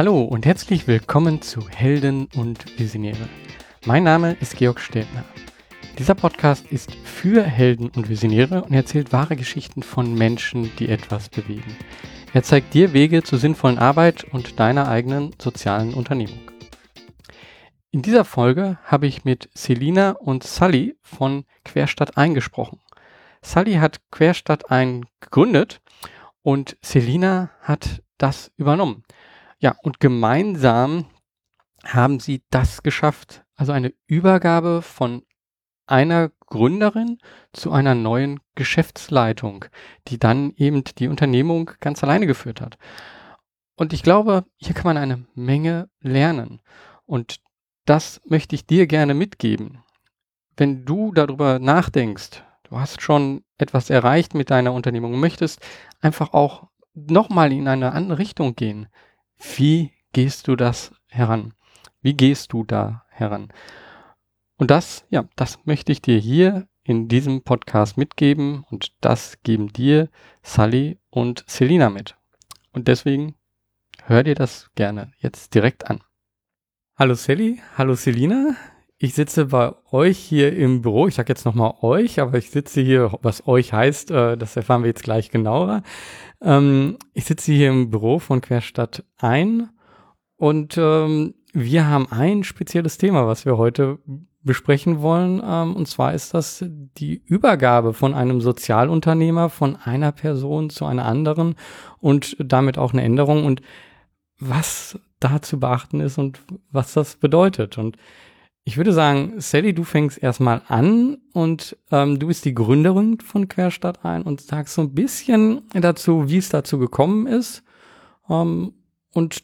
Hallo und herzlich willkommen zu Helden und Visionäre. Mein Name ist Georg Steltner. Dieser Podcast ist für Helden und Visionäre und erzählt wahre Geschichten von Menschen, die etwas bewegen. Er zeigt dir Wege zur sinnvollen Arbeit und deiner eigenen sozialen Unternehmung. In dieser Folge habe ich mit Selina und Sully von Querstadt eingesprochen. Sully hat Querstadt ein gegründet und Selina hat das übernommen. Ja, und gemeinsam haben sie das geschafft, also eine Übergabe von einer Gründerin zu einer neuen Geschäftsleitung, die dann eben die Unternehmung ganz alleine geführt hat. Und ich glaube, hier kann man eine Menge lernen. Und das möchte ich dir gerne mitgeben. Wenn du darüber nachdenkst, du hast schon etwas erreicht mit deiner Unternehmung möchtest einfach auch nochmal in eine andere Richtung gehen, wie gehst du das heran? Wie gehst du da heran? Und das, ja, das möchte ich dir hier in diesem Podcast mitgeben und das geben dir Sally und Selina mit. Und deswegen hör dir das gerne jetzt direkt an. Hallo Sally, hallo Selina. Ich sitze bei euch hier im Büro. Ich sage jetzt nochmal euch, aber ich sitze hier, was euch heißt, äh, das erfahren wir jetzt gleich genauer. Ähm, ich sitze hier im Büro von Querstadt ein und ähm, wir haben ein spezielles Thema, was wir heute besprechen wollen. Ähm, und zwar ist das die Übergabe von einem Sozialunternehmer von einer Person zu einer anderen und damit auch eine Änderung und was da zu beachten ist und was das bedeutet. Und ich würde sagen, Sally, du fängst erstmal an und ähm, du bist die Gründerin von Querstadt ein und sagst so ein bisschen dazu, wie es dazu gekommen ist. Ähm, und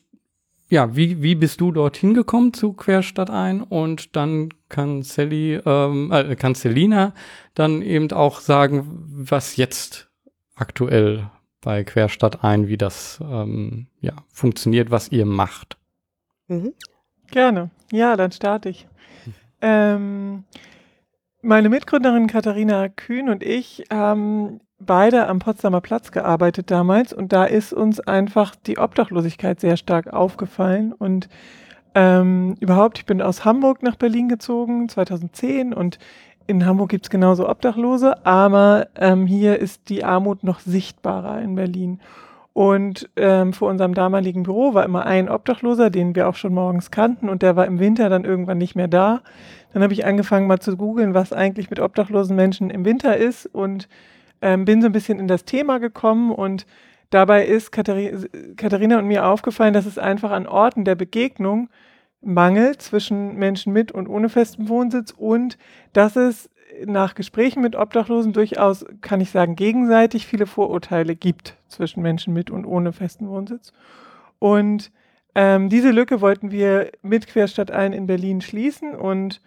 ja, wie, wie bist du dorthin gekommen zu Querstadt ein? Und dann kann Sally, ähm, äh, kann Selina dann eben auch sagen, was jetzt aktuell bei Querstadt ein, wie das ähm, ja, funktioniert, was ihr macht. Mhm. Gerne. Ja, dann starte ich. Ähm, meine Mitgründerin Katharina Kühn und ich haben beide am Potsdamer Platz gearbeitet damals und da ist uns einfach die Obdachlosigkeit sehr stark aufgefallen und ähm, überhaupt, ich bin aus Hamburg nach Berlin gezogen 2010 und in Hamburg gibt es genauso Obdachlose, aber ähm, hier ist die Armut noch sichtbarer in Berlin. Und ähm, vor unserem damaligen Büro war immer ein Obdachloser, den wir auch schon morgens kannten, und der war im Winter dann irgendwann nicht mehr da. Dann habe ich angefangen mal zu googeln, was eigentlich mit obdachlosen Menschen im Winter ist und ähm, bin so ein bisschen in das Thema gekommen und dabei ist Kathari Katharina und mir aufgefallen, dass es einfach an Orten der Begegnung mangelt zwischen Menschen mit und ohne festen Wohnsitz und dass es nach Gesprächen mit Obdachlosen durchaus, kann ich sagen, gegenseitig viele Vorurteile gibt zwischen Menschen mit und ohne festen Wohnsitz. Und ähm, diese Lücke wollten wir mit Querstadt ein in Berlin schließen und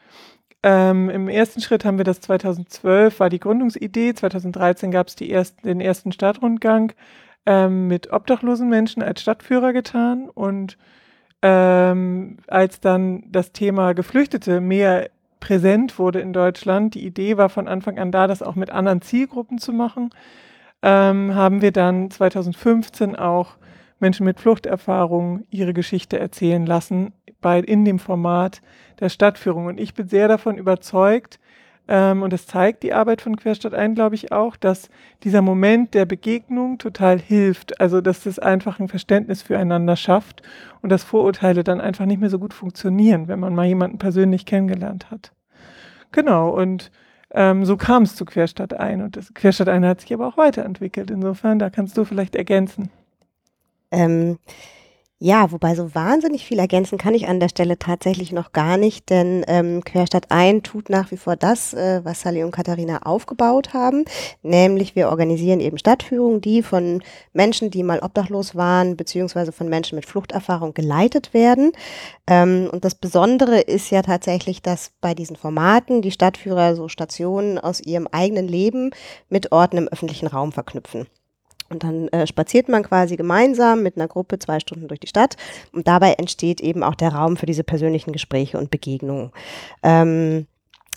ähm, Im ersten Schritt haben wir das 2012, war die Gründungsidee. 2013 gab es erst, den ersten Stadtrundgang ähm, mit obdachlosen Menschen als Stadtführer getan. Und ähm, als dann das Thema Geflüchtete mehr präsent wurde in Deutschland, die Idee war von Anfang an da, das auch mit anderen Zielgruppen zu machen, ähm, haben wir dann 2015 auch Menschen mit Fluchterfahrung ihre Geschichte erzählen lassen, bei, in dem Format der Stadtführung. Und ich bin sehr davon überzeugt, ähm, und das zeigt die Arbeit von Querstadt ein, glaube ich auch, dass dieser Moment der Begegnung total hilft. Also, dass das einfach ein Verständnis füreinander schafft und dass Vorurteile dann einfach nicht mehr so gut funktionieren, wenn man mal jemanden persönlich kennengelernt hat. Genau, und ähm, so kam es zu Querstadt ein. Und das Querstadt ein hat sich aber auch weiterentwickelt. Insofern, da kannst du vielleicht ergänzen. Ähm, ja, wobei so wahnsinnig viel ergänzen kann ich an der Stelle tatsächlich noch gar nicht, denn ähm, Querstadt ein tut nach wie vor das, äh, was Sally und Katharina aufgebaut haben, nämlich wir organisieren eben Stadtführungen, die von Menschen, die mal obdachlos waren, beziehungsweise von Menschen mit Fluchterfahrung geleitet werden. Ähm, und das Besondere ist ja tatsächlich, dass bei diesen Formaten die Stadtführer so Stationen aus ihrem eigenen Leben mit Orten im öffentlichen Raum verknüpfen. Und dann äh, spaziert man quasi gemeinsam mit einer Gruppe zwei Stunden durch die Stadt und dabei entsteht eben auch der Raum für diese persönlichen Gespräche und Begegnungen. Ähm,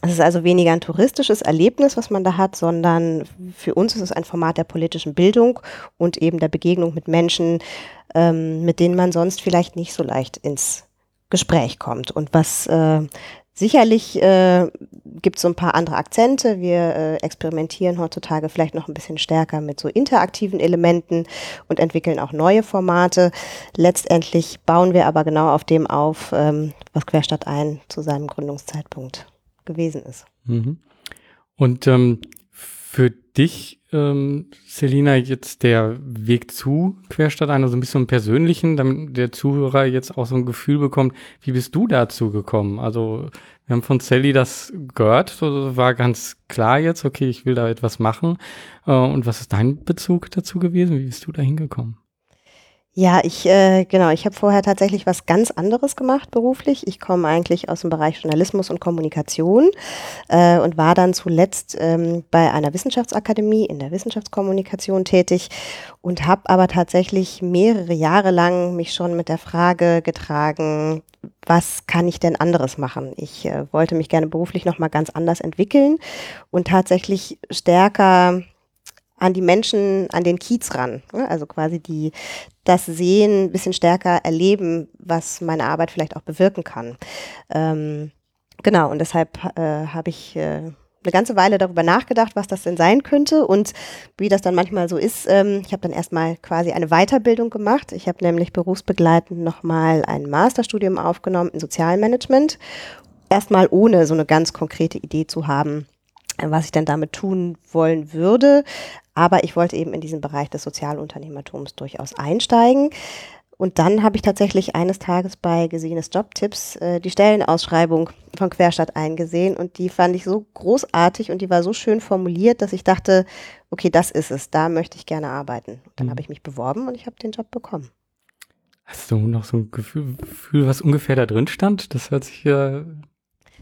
Es ist also weniger ein touristisches Erlebnis, was man da hat, sondern für uns ist es ein Format der politischen Bildung und eben der Begegnung mit Menschen, ähm, mit denen man sonst vielleicht nicht so leicht ins Gespräch kommt. Und was äh, sicherlich äh, gibt es so ein paar andere Akzente. Wir äh, experimentieren heutzutage vielleicht noch ein bisschen stärker mit so interaktiven Elementen und entwickeln auch neue Formate. Letztendlich bauen wir aber genau auf dem auf, ähm, was Querstadt ein zu seinem Gründungszeitpunkt gewesen ist. Mhm. Und ähm, für dich, ähm, Selina, jetzt der Weg zu Querstadt ein, also ein bisschen persönlichen, damit der Zuhörer jetzt auch so ein Gefühl bekommt, wie bist du dazu gekommen? Also wir haben von Sally das gehört, so war ganz klar jetzt, okay, ich will da etwas machen. Äh, und was ist dein Bezug dazu gewesen? Wie bist du da hingekommen? Ja, ich äh, genau, ich habe vorher tatsächlich was ganz anderes gemacht beruflich. Ich komme eigentlich aus dem Bereich Journalismus und Kommunikation äh, und war dann zuletzt ähm, bei einer Wissenschaftsakademie in der Wissenschaftskommunikation tätig und habe aber tatsächlich mehrere Jahre lang mich schon mit der Frage getragen, was kann ich denn anderes machen? Ich äh, wollte mich gerne beruflich noch mal ganz anders entwickeln und tatsächlich stärker an die Menschen, an den Kiez ran. Ne? Also quasi die, das Sehen ein bisschen stärker erleben, was meine Arbeit vielleicht auch bewirken kann. Ähm, genau, und deshalb äh, habe ich äh, eine ganze Weile darüber nachgedacht, was das denn sein könnte und wie das dann manchmal so ist. Ähm, ich habe dann erstmal quasi eine Weiterbildung gemacht. Ich habe nämlich berufsbegleitend nochmal ein Masterstudium aufgenommen in Sozialmanagement. Erstmal ohne so eine ganz konkrete Idee zu haben, was ich denn damit tun wollen würde. Aber ich wollte eben in diesen Bereich des Sozialunternehmertums durchaus einsteigen. Und dann habe ich tatsächlich eines Tages bei Gesehenes Jobtipps äh, die Stellenausschreibung von Querstadt eingesehen und die fand ich so großartig und die war so schön formuliert, dass ich dachte, okay, das ist es, da möchte ich gerne arbeiten. Und dann mhm. habe ich mich beworben und ich habe den Job bekommen. Hast du noch so ein Gefühl, Gefühl, was ungefähr da drin stand? Das hört sich ja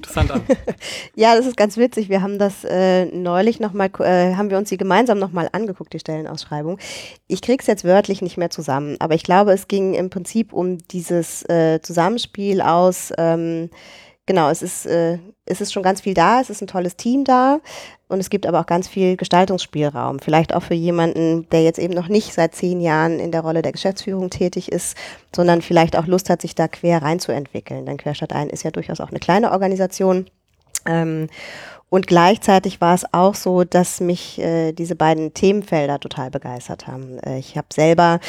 interessant an. ja, das ist ganz witzig. Wir haben das äh, neulich nochmal, äh, haben wir uns die gemeinsam nochmal angeguckt, die Stellenausschreibung. Ich krieg's jetzt wörtlich nicht mehr zusammen, aber ich glaube, es ging im Prinzip um dieses äh, Zusammenspiel aus, ähm, genau, es ist, äh, es ist schon ganz viel da, es ist ein tolles Team da. Und es gibt aber auch ganz viel Gestaltungsspielraum. Vielleicht auch für jemanden, der jetzt eben noch nicht seit zehn Jahren in der Rolle der Geschäftsführung tätig ist, sondern vielleicht auch Lust hat, sich da quer reinzuentwickeln. Denn Querstadt ein ist ja durchaus auch eine kleine Organisation. Ähm, und gleichzeitig war es auch so, dass mich äh, diese beiden Themenfelder total begeistert haben. Äh, ich habe selber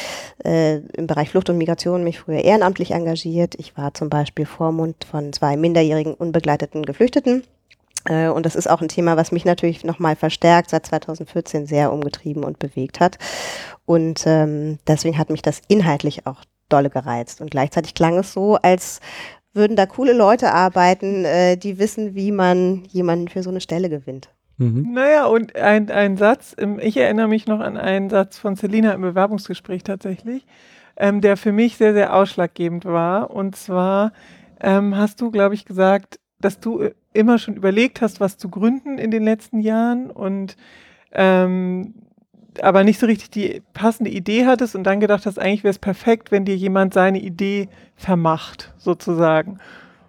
äh, im Bereich Flucht und Migration mich früher ehrenamtlich engagiert. Ich war zum Beispiel Vormund von zwei minderjährigen unbegleiteten Geflüchteten äh, und das ist auch ein Thema, was mich natürlich nochmal verstärkt seit 2014 sehr umgetrieben und bewegt hat. Und ähm, deswegen hat mich das inhaltlich auch dolle gereizt. Und gleichzeitig klang es so, als würden da coole Leute arbeiten, äh, die wissen, wie man jemanden für so eine Stelle gewinnt. Mhm. Naja, und ein, ein Satz, ich erinnere mich noch an einen Satz von Selina im Bewerbungsgespräch tatsächlich, ähm, der für mich sehr, sehr ausschlaggebend war. Und zwar ähm, hast du, glaube ich, gesagt, dass du äh, immer schon überlegt hast, was zu gründen in den letzten Jahren und ähm, aber nicht so richtig die passende Idee hattest und dann gedacht hast, eigentlich wäre es perfekt, wenn dir jemand seine Idee vermacht, sozusagen.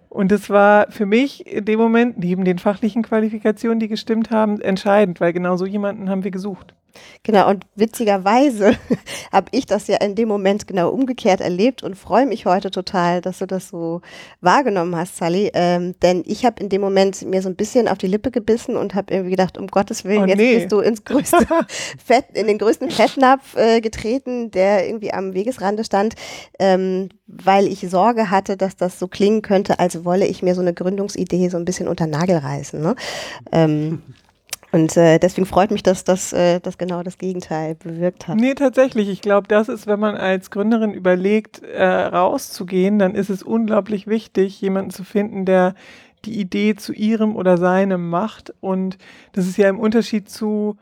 Und das war für mich in dem Moment, neben den fachlichen Qualifikationen, die gestimmt haben, entscheidend, weil genau so jemanden haben wir gesucht. Genau, und witzigerweise habe ich das ja in dem Moment genau umgekehrt erlebt und freue mich heute total, dass du das so wahrgenommen hast, Sally. Ähm, denn ich habe in dem Moment mir so ein bisschen auf die Lippe gebissen und habe irgendwie gedacht, um Gottes Willen, oh, jetzt nee. bist du ins größte Fett, in den größten Fettnapf äh, getreten, der irgendwie am Wegesrande stand, ähm, weil ich Sorge hatte, dass das so klingen könnte, als wolle ich mir so eine Gründungsidee so ein bisschen unter Nagel reißen. Ne? Ähm, und äh, deswegen freut mich, dass das, äh, das genau das Gegenteil bewirkt hat. Nee, tatsächlich. Ich glaube, das ist, wenn man als Gründerin überlegt, äh, rauszugehen, dann ist es unglaublich wichtig, jemanden zu finden, der die Idee zu ihrem oder seinem macht. Und das ist ja im Unterschied zu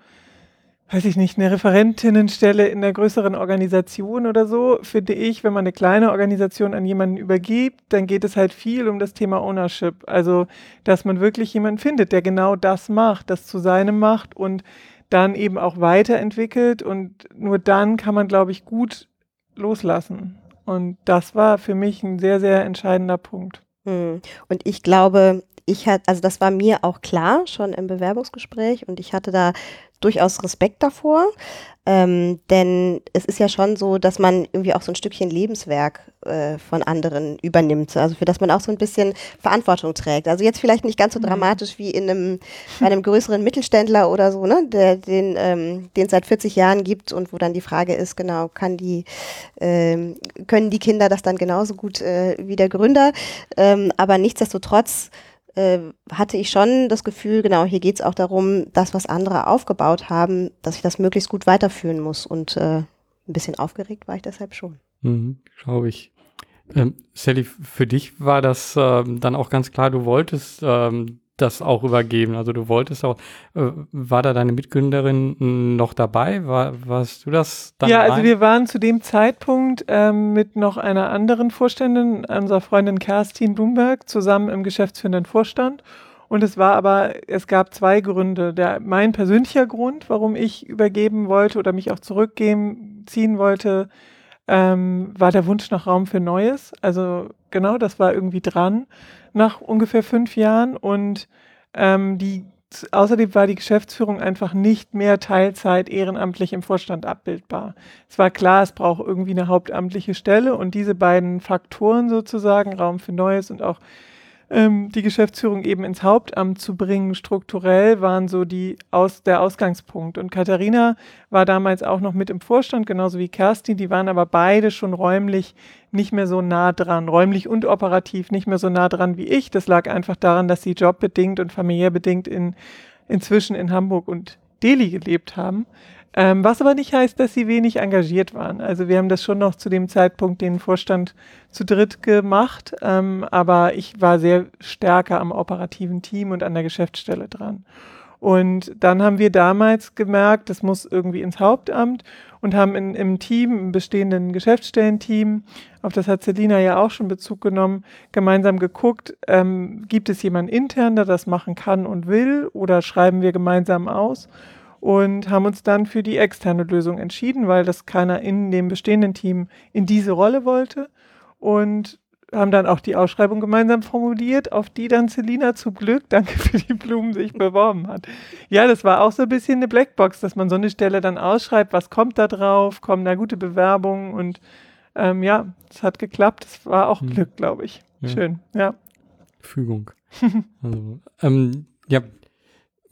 weiß ich nicht, eine Referentinnenstelle in der größeren Organisation oder so, finde ich, wenn man eine kleine Organisation an jemanden übergibt, dann geht es halt viel um das Thema Ownership. Also, dass man wirklich jemanden findet, der genau das macht, das zu seinem macht und dann eben auch weiterentwickelt und nur dann kann man, glaube ich, gut loslassen. Und das war für mich ein sehr, sehr entscheidender Punkt. Hm. Und ich glaube, ich hatte, also das war mir auch klar schon im Bewerbungsgespräch und ich hatte da durchaus Respekt davor. Ähm, denn es ist ja schon so, dass man irgendwie auch so ein Stückchen Lebenswerk äh, von anderen übernimmt, also für das man auch so ein bisschen Verantwortung trägt. Also jetzt vielleicht nicht ganz so mhm. dramatisch wie in einem, bei einem größeren Mittelständler oder so, ne, der, den ähm, den es seit 40 Jahren gibt und wo dann die Frage ist, genau, kann die, ähm, können die Kinder das dann genauso gut äh, wie der Gründer? Ähm, aber nichtsdestotrotz äh, hatte ich schon das Gefühl, genau, hier geht es auch darum, das, was andere aufgebaut haben, dass ich das möglichst gut weiterführen muss. Und äh, ein bisschen aufgeregt war ich deshalb schon. Mhm, Glaube ich. Ähm, Sally, für dich war das ähm, dann auch ganz klar, du wolltest ähm, das auch übergeben. Also du wolltest auch, äh, war da deine Mitgründerin noch dabei? War, warst du das dann? Ja, also ein? wir waren zu dem Zeitpunkt ähm, mit noch einer anderen Vorständin, unserer Freundin Kerstin Blumberg, zusammen im geschäftsführenden Vorstand. Und es war aber, es gab zwei Gründe. Der, mein persönlicher Grund, warum ich übergeben wollte oder mich auch zurückgehen, ziehen wollte, ähm, war der Wunsch nach Raum für Neues. Also genau, das war irgendwie dran nach ungefähr fünf Jahren und ähm, die Außerdem war die Geschäftsführung einfach nicht mehr Teilzeit ehrenamtlich im Vorstand abbildbar. Es war klar, es braucht irgendwie eine hauptamtliche Stelle und diese beiden Faktoren sozusagen, Raum für Neues und auch ähm, die Geschäftsführung eben ins Hauptamt zu bringen, strukturell, waren so die aus, der Ausgangspunkt. Und Katharina war damals auch noch mit im Vorstand, genauso wie Kerstin. Die waren aber beide schon räumlich nicht mehr so nah dran, räumlich und operativ nicht mehr so nah dran wie ich. Das lag einfach daran, dass sie jobbedingt und familiär bedingt in, inzwischen in Hamburg und Delhi gelebt haben. Ähm, was aber nicht heißt, dass sie wenig engagiert waren. Also wir haben das schon noch zu dem Zeitpunkt den Vorstand zu dritt gemacht, ähm, aber ich war sehr stärker am operativen Team und an der Geschäftsstelle dran. Und dann haben wir damals gemerkt, das muss irgendwie ins Hauptamt und haben in, im Team, im bestehenden Geschäftsstellenteam, auf das hat Selina ja auch schon Bezug genommen, gemeinsam geguckt, ähm, gibt es jemanden intern, der das machen kann und will oder schreiben wir gemeinsam aus? Und haben uns dann für die externe Lösung entschieden, weil das keiner in dem bestehenden Team in diese Rolle wollte und haben dann auch die Ausschreibung gemeinsam formuliert, auf die dann Selina zu Glück, danke für die Blumen, sich beworben hat. Ja, das war auch so ein bisschen eine Blackbox, dass man so eine Stelle dann ausschreibt, was kommt da drauf, kommen da gute Bewerbungen und ähm, ja, es hat geklappt. Es war auch hm. Glück, glaube ich. Ja. Schön, ja. Fügung. also, ähm, ja,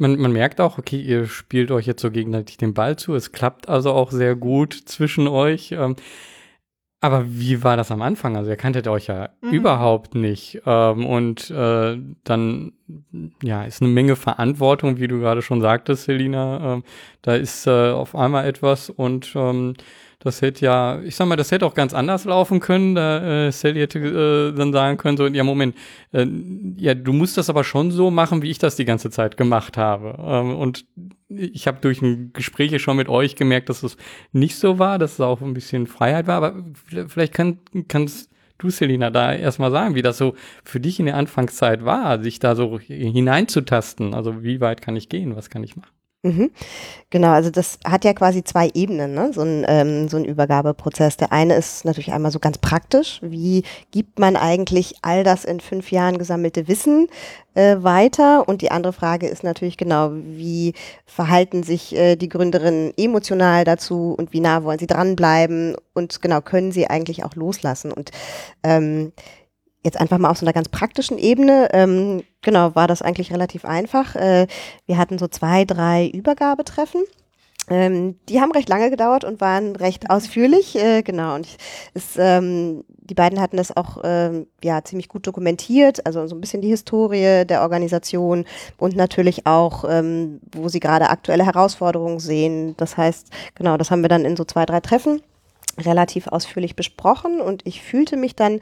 man, man merkt auch, okay, ihr spielt euch jetzt so gegenseitig den Ball zu. Es klappt also auch sehr gut zwischen euch. Ähm, aber wie war das am Anfang? Also ihr kanntet euch ja mhm. überhaupt nicht. Ähm, und äh, dann, ja, ist eine Menge Verantwortung, wie du gerade schon sagtest, Selina. Ähm, da ist äh, auf einmal etwas und ähm, das hätte ja, ich sag mal, das hätte auch ganz anders laufen können. Da, äh, Sally hätte äh, dann sagen können, so, ja, Moment, äh, ja, du musst das aber schon so machen, wie ich das die ganze Zeit gemacht habe. Ähm, und ich habe durch ein Gespräche schon mit euch gemerkt, dass es nicht so war, dass es auch ein bisschen Freiheit war. Aber vielleicht kann, kannst du, Selina, da erstmal sagen, wie das so für dich in der Anfangszeit war, sich da so hineinzutasten. Also wie weit kann ich gehen, was kann ich machen? Mhm. Genau, also das hat ja quasi zwei Ebenen, ne? so, ein, ähm, so ein Übergabeprozess. Der eine ist natürlich einmal so ganz praktisch. Wie gibt man eigentlich all das in fünf Jahren gesammelte Wissen äh, weiter? Und die andere Frage ist natürlich genau, wie verhalten sich äh, die Gründerinnen emotional dazu und wie nah wollen sie dranbleiben? Und genau, können sie eigentlich auch loslassen? Und ähm, jetzt einfach mal auf so einer ganz praktischen Ebene, ähm, genau, war das eigentlich relativ einfach. Äh, wir hatten so zwei, drei Übergabetreffen. Ähm, die haben recht lange gedauert und waren recht ausführlich, äh, genau. Und es, ähm, die beiden hatten das auch ähm, ja ziemlich gut dokumentiert, also so ein bisschen die Historie der Organisation und natürlich auch, ähm, wo sie gerade aktuelle Herausforderungen sehen. Das heißt, genau, das haben wir dann in so zwei, drei Treffen relativ ausführlich besprochen und ich fühlte mich dann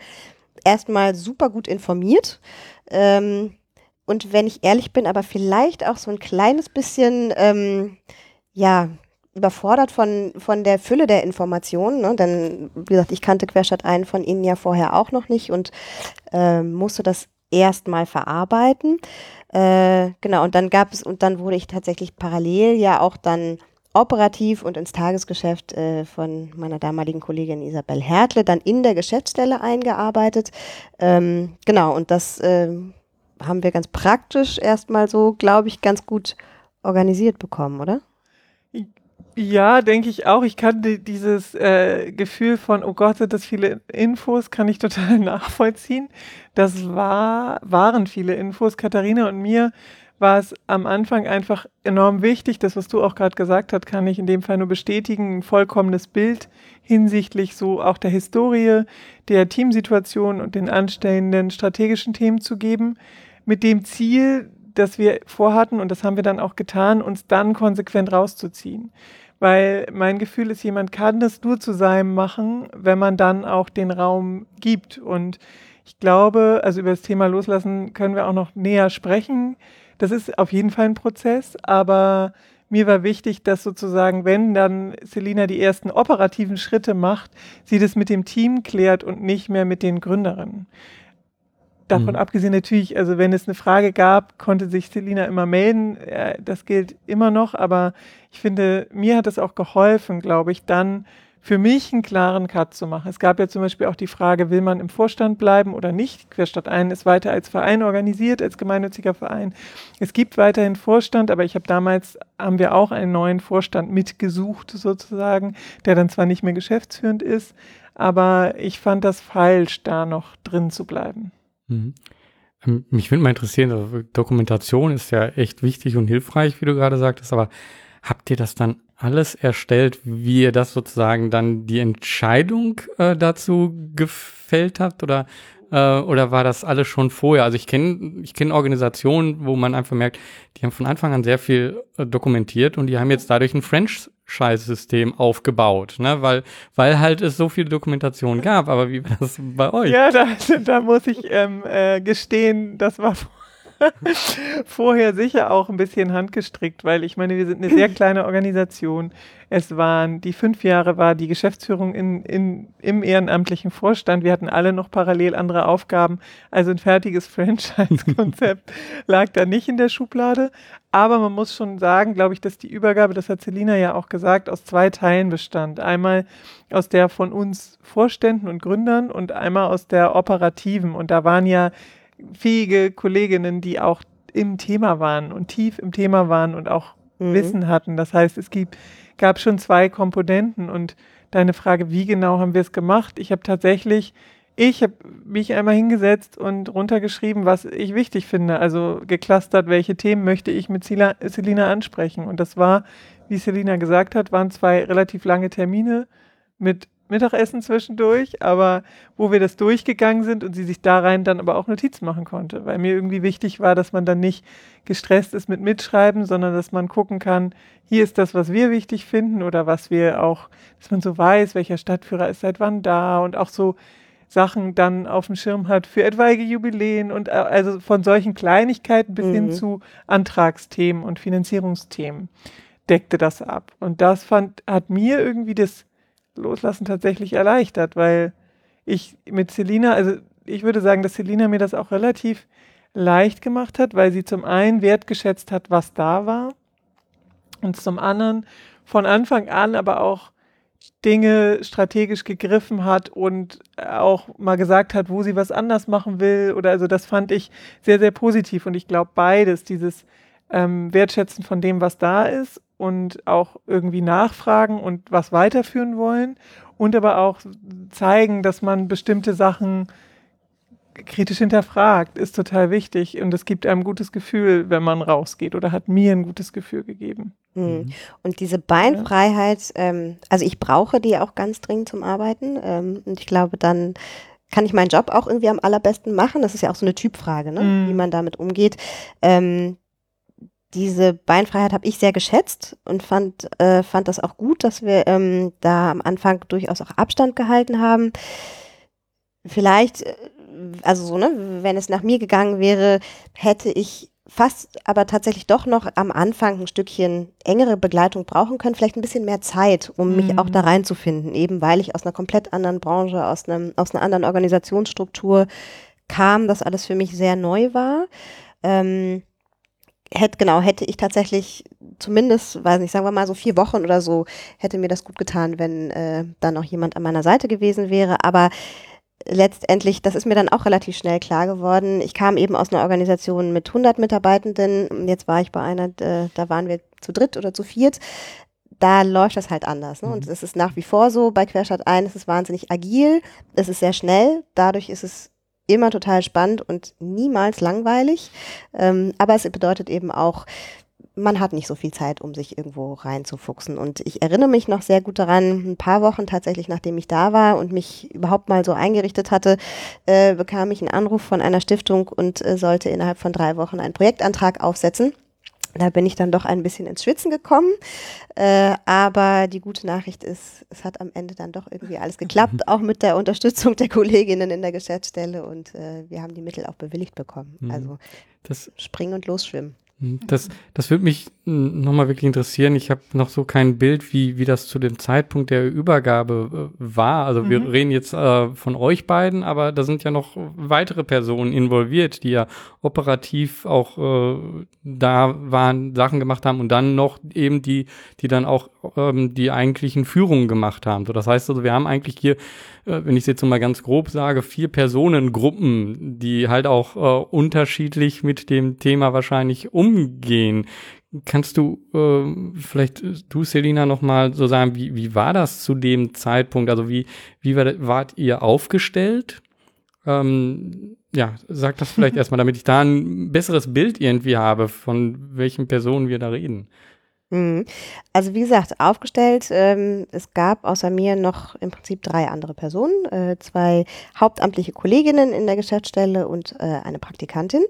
erstmal super gut informiert. Ähm, und wenn ich ehrlich bin, aber vielleicht auch so ein kleines bisschen, ähm, ja, überfordert von, von der Fülle der Informationen. Ne? Denn, wie gesagt, ich kannte Querstadt einen von Ihnen ja vorher auch noch nicht und äh, musste das erstmal verarbeiten. Äh, genau, und dann gab es, und dann wurde ich tatsächlich parallel ja auch dann operativ und ins Tagesgeschäft äh, von meiner damaligen Kollegin Isabel Hertle dann in der Geschäftsstelle eingearbeitet. Ähm, genau, und das äh, haben wir ganz praktisch erstmal so, glaube ich, ganz gut organisiert bekommen, oder? Ja, denke ich auch. Ich kann die, dieses äh, Gefühl von, oh Gott, sind das viele Infos, kann ich total nachvollziehen. Das war, waren viele Infos. Katharina und mir war es am Anfang einfach enorm wichtig. Das, was du auch gerade gesagt hast, kann ich in dem Fall nur bestätigen. Ein vollkommenes Bild hinsichtlich so auch der Historie, der Teamsituation und den anstellenden strategischen Themen zu geben. Mit dem Ziel, das wir vorhatten, und das haben wir dann auch getan, uns dann konsequent rauszuziehen weil mein Gefühl ist, jemand kann das nur zu seinem machen, wenn man dann auch den Raum gibt. Und ich glaube, also über das Thema Loslassen können wir auch noch näher sprechen. Das ist auf jeden Fall ein Prozess, aber mir war wichtig, dass sozusagen, wenn dann Selina die ersten operativen Schritte macht, sie das mit dem Team klärt und nicht mehr mit den Gründerinnen. Davon mhm. abgesehen natürlich, also wenn es eine Frage gab, konnte sich Selina immer melden. Das gilt immer noch, aber ich finde, mir hat es auch geholfen, glaube ich, dann für mich einen klaren Cut zu machen. Es gab ja zum Beispiel auch die Frage, will man im Vorstand bleiben oder nicht? Querstadt ein ist weiter als Verein organisiert, als gemeinnütziger Verein. Es gibt weiterhin Vorstand, aber ich habe damals, haben wir auch einen neuen Vorstand mitgesucht sozusagen, der dann zwar nicht mehr geschäftsführend ist, aber ich fand das falsch, da noch drin zu bleiben. Mhm. Ähm, mich würde mal interessieren, also Dokumentation ist ja echt wichtig und hilfreich, wie du gerade sagtest, aber habt ihr das dann alles erstellt, wie ihr das sozusagen dann die Entscheidung äh, dazu gefällt habt oder äh, oder war das alles schon vorher? Also ich kenne ich kenne Organisationen, wo man einfach merkt, die haben von Anfang an sehr viel äh, dokumentiert und die haben jetzt dadurch ein French Scheißsystem aufgebaut, ne? Weil, weil halt es so viele Dokumentationen gab. Aber wie war das bei euch? Ja, da, da muss ich ähm, äh, gestehen, das war vorher sicher auch ein bisschen handgestrickt, weil ich meine, wir sind eine sehr kleine Organisation. Es waren, die fünf Jahre war die Geschäftsführung in, in, im ehrenamtlichen Vorstand. Wir hatten alle noch parallel andere Aufgaben. Also ein fertiges Franchise-Konzept lag da nicht in der Schublade. Aber man muss schon sagen, glaube ich, dass die Übergabe, das hat Selina ja auch gesagt, aus zwei Teilen bestand. Einmal aus der von uns Vorständen und Gründern und einmal aus der operativen. Und da waren ja fähige Kolleginnen, die auch im Thema waren und tief im Thema waren und auch mhm. Wissen hatten. Das heißt, es gibt, gab schon zwei Komponenten und deine Frage, wie genau haben wir es gemacht? Ich habe tatsächlich, ich habe mich einmal hingesetzt und runtergeschrieben, was ich wichtig finde. Also geclustert, welche Themen möchte ich mit Selina ansprechen. Und das war, wie Selina gesagt hat, waren zwei relativ lange Termine mit Mittagessen zwischendurch, aber wo wir das durchgegangen sind und sie sich da rein dann aber auch Notizen machen konnte, weil mir irgendwie wichtig war, dass man dann nicht gestresst ist mit Mitschreiben, sondern dass man gucken kann, hier ist das, was wir wichtig finden oder was wir auch, dass man so weiß, welcher Stadtführer ist seit wann da und auch so Sachen dann auf dem Schirm hat für etwaige Jubiläen und äh, also von solchen Kleinigkeiten bis mhm. hin zu Antragsthemen und Finanzierungsthemen deckte das ab. Und das fand, hat mir irgendwie das Loslassen tatsächlich erleichtert, weil ich mit Selina, also ich würde sagen, dass Selina mir das auch relativ leicht gemacht hat, weil sie zum einen wertgeschätzt hat, was da war und zum anderen von Anfang an aber auch Dinge strategisch gegriffen hat und auch mal gesagt hat, wo sie was anders machen will. Oder also das fand ich sehr, sehr positiv. Und ich glaube beides, dieses ähm, Wertschätzen von dem, was da ist und auch irgendwie nachfragen und was weiterführen wollen und aber auch zeigen, dass man bestimmte Sachen kritisch hinterfragt, ist total wichtig und es gibt einem ein gutes Gefühl, wenn man rausgeht oder hat mir ein gutes Gefühl gegeben. Mhm. Und diese Beinfreiheit, ähm, also ich brauche die auch ganz dringend zum Arbeiten ähm, und ich glaube, dann kann ich meinen Job auch irgendwie am allerbesten machen. Das ist ja auch so eine Typfrage, ne? Mhm. wie man damit umgeht. Ähm, diese Beinfreiheit habe ich sehr geschätzt und fand, äh, fand das auch gut, dass wir ähm, da am Anfang durchaus auch Abstand gehalten haben. Vielleicht, äh, also so, ne, wenn es nach mir gegangen wäre, hätte ich fast aber tatsächlich doch noch am Anfang ein Stückchen engere Begleitung brauchen können, vielleicht ein bisschen mehr Zeit, um mich mhm. auch da reinzufinden, eben weil ich aus einer komplett anderen Branche, aus, einem, aus einer anderen Organisationsstruktur kam, das alles für mich sehr neu war. Ähm, hätte, genau, hätte ich tatsächlich zumindest, weiß nicht, sagen wir mal so vier Wochen oder so, hätte mir das gut getan, wenn äh, da noch jemand an meiner Seite gewesen wäre. Aber letztendlich, das ist mir dann auch relativ schnell klar geworden. Ich kam eben aus einer Organisation mit 100 Mitarbeitenden. Jetzt war ich bei einer, äh, da waren wir zu dritt oder zu viert. Da läuft das halt anders. Ne? Und mhm. es ist nach wie vor so bei Querstadt ein, es ist wahnsinnig agil, es ist sehr schnell. Dadurch ist es immer total spannend und niemals langweilig. Ähm, aber es bedeutet eben auch, man hat nicht so viel Zeit, um sich irgendwo reinzufuchsen. Und ich erinnere mich noch sehr gut daran, ein paar Wochen tatsächlich, nachdem ich da war und mich überhaupt mal so eingerichtet hatte, äh, bekam ich einen Anruf von einer Stiftung und äh, sollte innerhalb von drei Wochen einen Projektantrag aufsetzen. Da bin ich dann doch ein bisschen ins Schwitzen gekommen. Äh, aber die gute Nachricht ist, es hat am Ende dann doch irgendwie alles geklappt, auch mit der Unterstützung der Kolleginnen in der Geschäftsstelle und äh, wir haben die Mittel auch bewilligt bekommen. Mhm. Also das springen und losschwimmen. Hm, das, das würde mich hm, nochmal wirklich interessieren. Ich habe noch so kein Bild, wie, wie das zu dem Zeitpunkt der Übergabe äh, war. Also mhm. wir reden jetzt äh, von euch beiden, aber da sind ja noch weitere Personen involviert, die ja operativ auch äh, da waren, Sachen gemacht haben und dann noch eben die, die dann auch ähm, die eigentlichen Führungen gemacht haben. So, das heißt also, wir haben eigentlich hier wenn ich es jetzt mal ganz grob sage, vier Personengruppen, die halt auch äh, unterschiedlich mit dem Thema wahrscheinlich umgehen. Kannst du äh, vielleicht du, Selina, nochmal so sagen, wie, wie war das zu dem Zeitpunkt? Also wie, wie war, wart ihr aufgestellt? Ähm, ja, sag das vielleicht erstmal, damit ich da ein besseres Bild irgendwie habe, von welchen Personen wir da reden. Mhm. Also wie gesagt, aufgestellt, ähm, es gab außer mir noch im Prinzip drei andere Personen, äh, zwei hauptamtliche Kolleginnen in der Geschäftsstelle und äh, eine Praktikantin.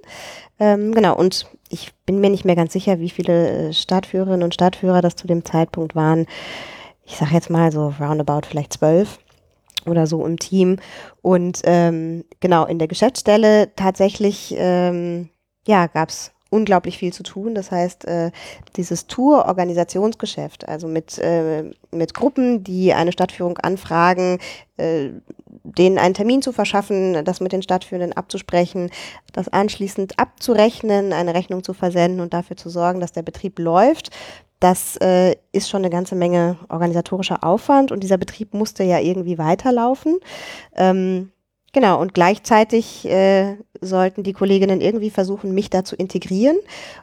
Ähm, genau, und ich bin mir nicht mehr ganz sicher, wie viele äh, Stadtführerinnen und Stadtführer das zu dem Zeitpunkt waren. Ich sage jetzt mal so roundabout vielleicht zwölf oder so im Team. Und ähm, genau, in der Geschäftsstelle tatsächlich, ähm, ja, gab es unglaublich viel zu tun. Das heißt, äh, dieses Tour-Organisationsgeschäft, also mit, äh, mit Gruppen, die eine Stadtführung anfragen, äh, denen einen Termin zu verschaffen, das mit den Stadtführenden abzusprechen, das anschließend abzurechnen, eine Rechnung zu versenden und dafür zu sorgen, dass der Betrieb läuft. Das äh, ist schon eine ganze Menge organisatorischer Aufwand und dieser Betrieb musste ja irgendwie weiterlaufen. Ähm, Genau, und gleichzeitig äh, sollten die Kolleginnen irgendwie versuchen, mich da zu integrieren.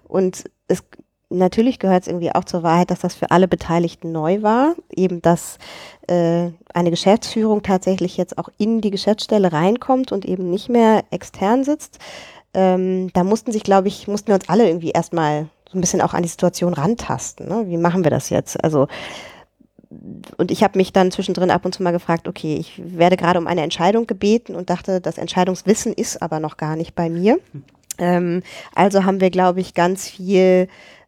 Und es natürlich gehört es irgendwie auch zur Wahrheit, dass das für alle Beteiligten neu war. Eben, dass äh, eine Geschäftsführung tatsächlich jetzt auch in die Geschäftsstelle reinkommt und eben nicht mehr extern sitzt. Ähm, da mussten sich, glaube ich, mussten wir uns alle irgendwie erstmal so ein bisschen auch an die Situation rantasten. Ne? Wie machen wir das jetzt? Also und ich habe mich dann zwischendrin ab und zu mal gefragt, okay, ich werde gerade um eine Entscheidung gebeten und dachte, das Entscheidungswissen ist aber noch gar nicht bei mir. Ähm, also haben wir, glaube ich, ganz viel,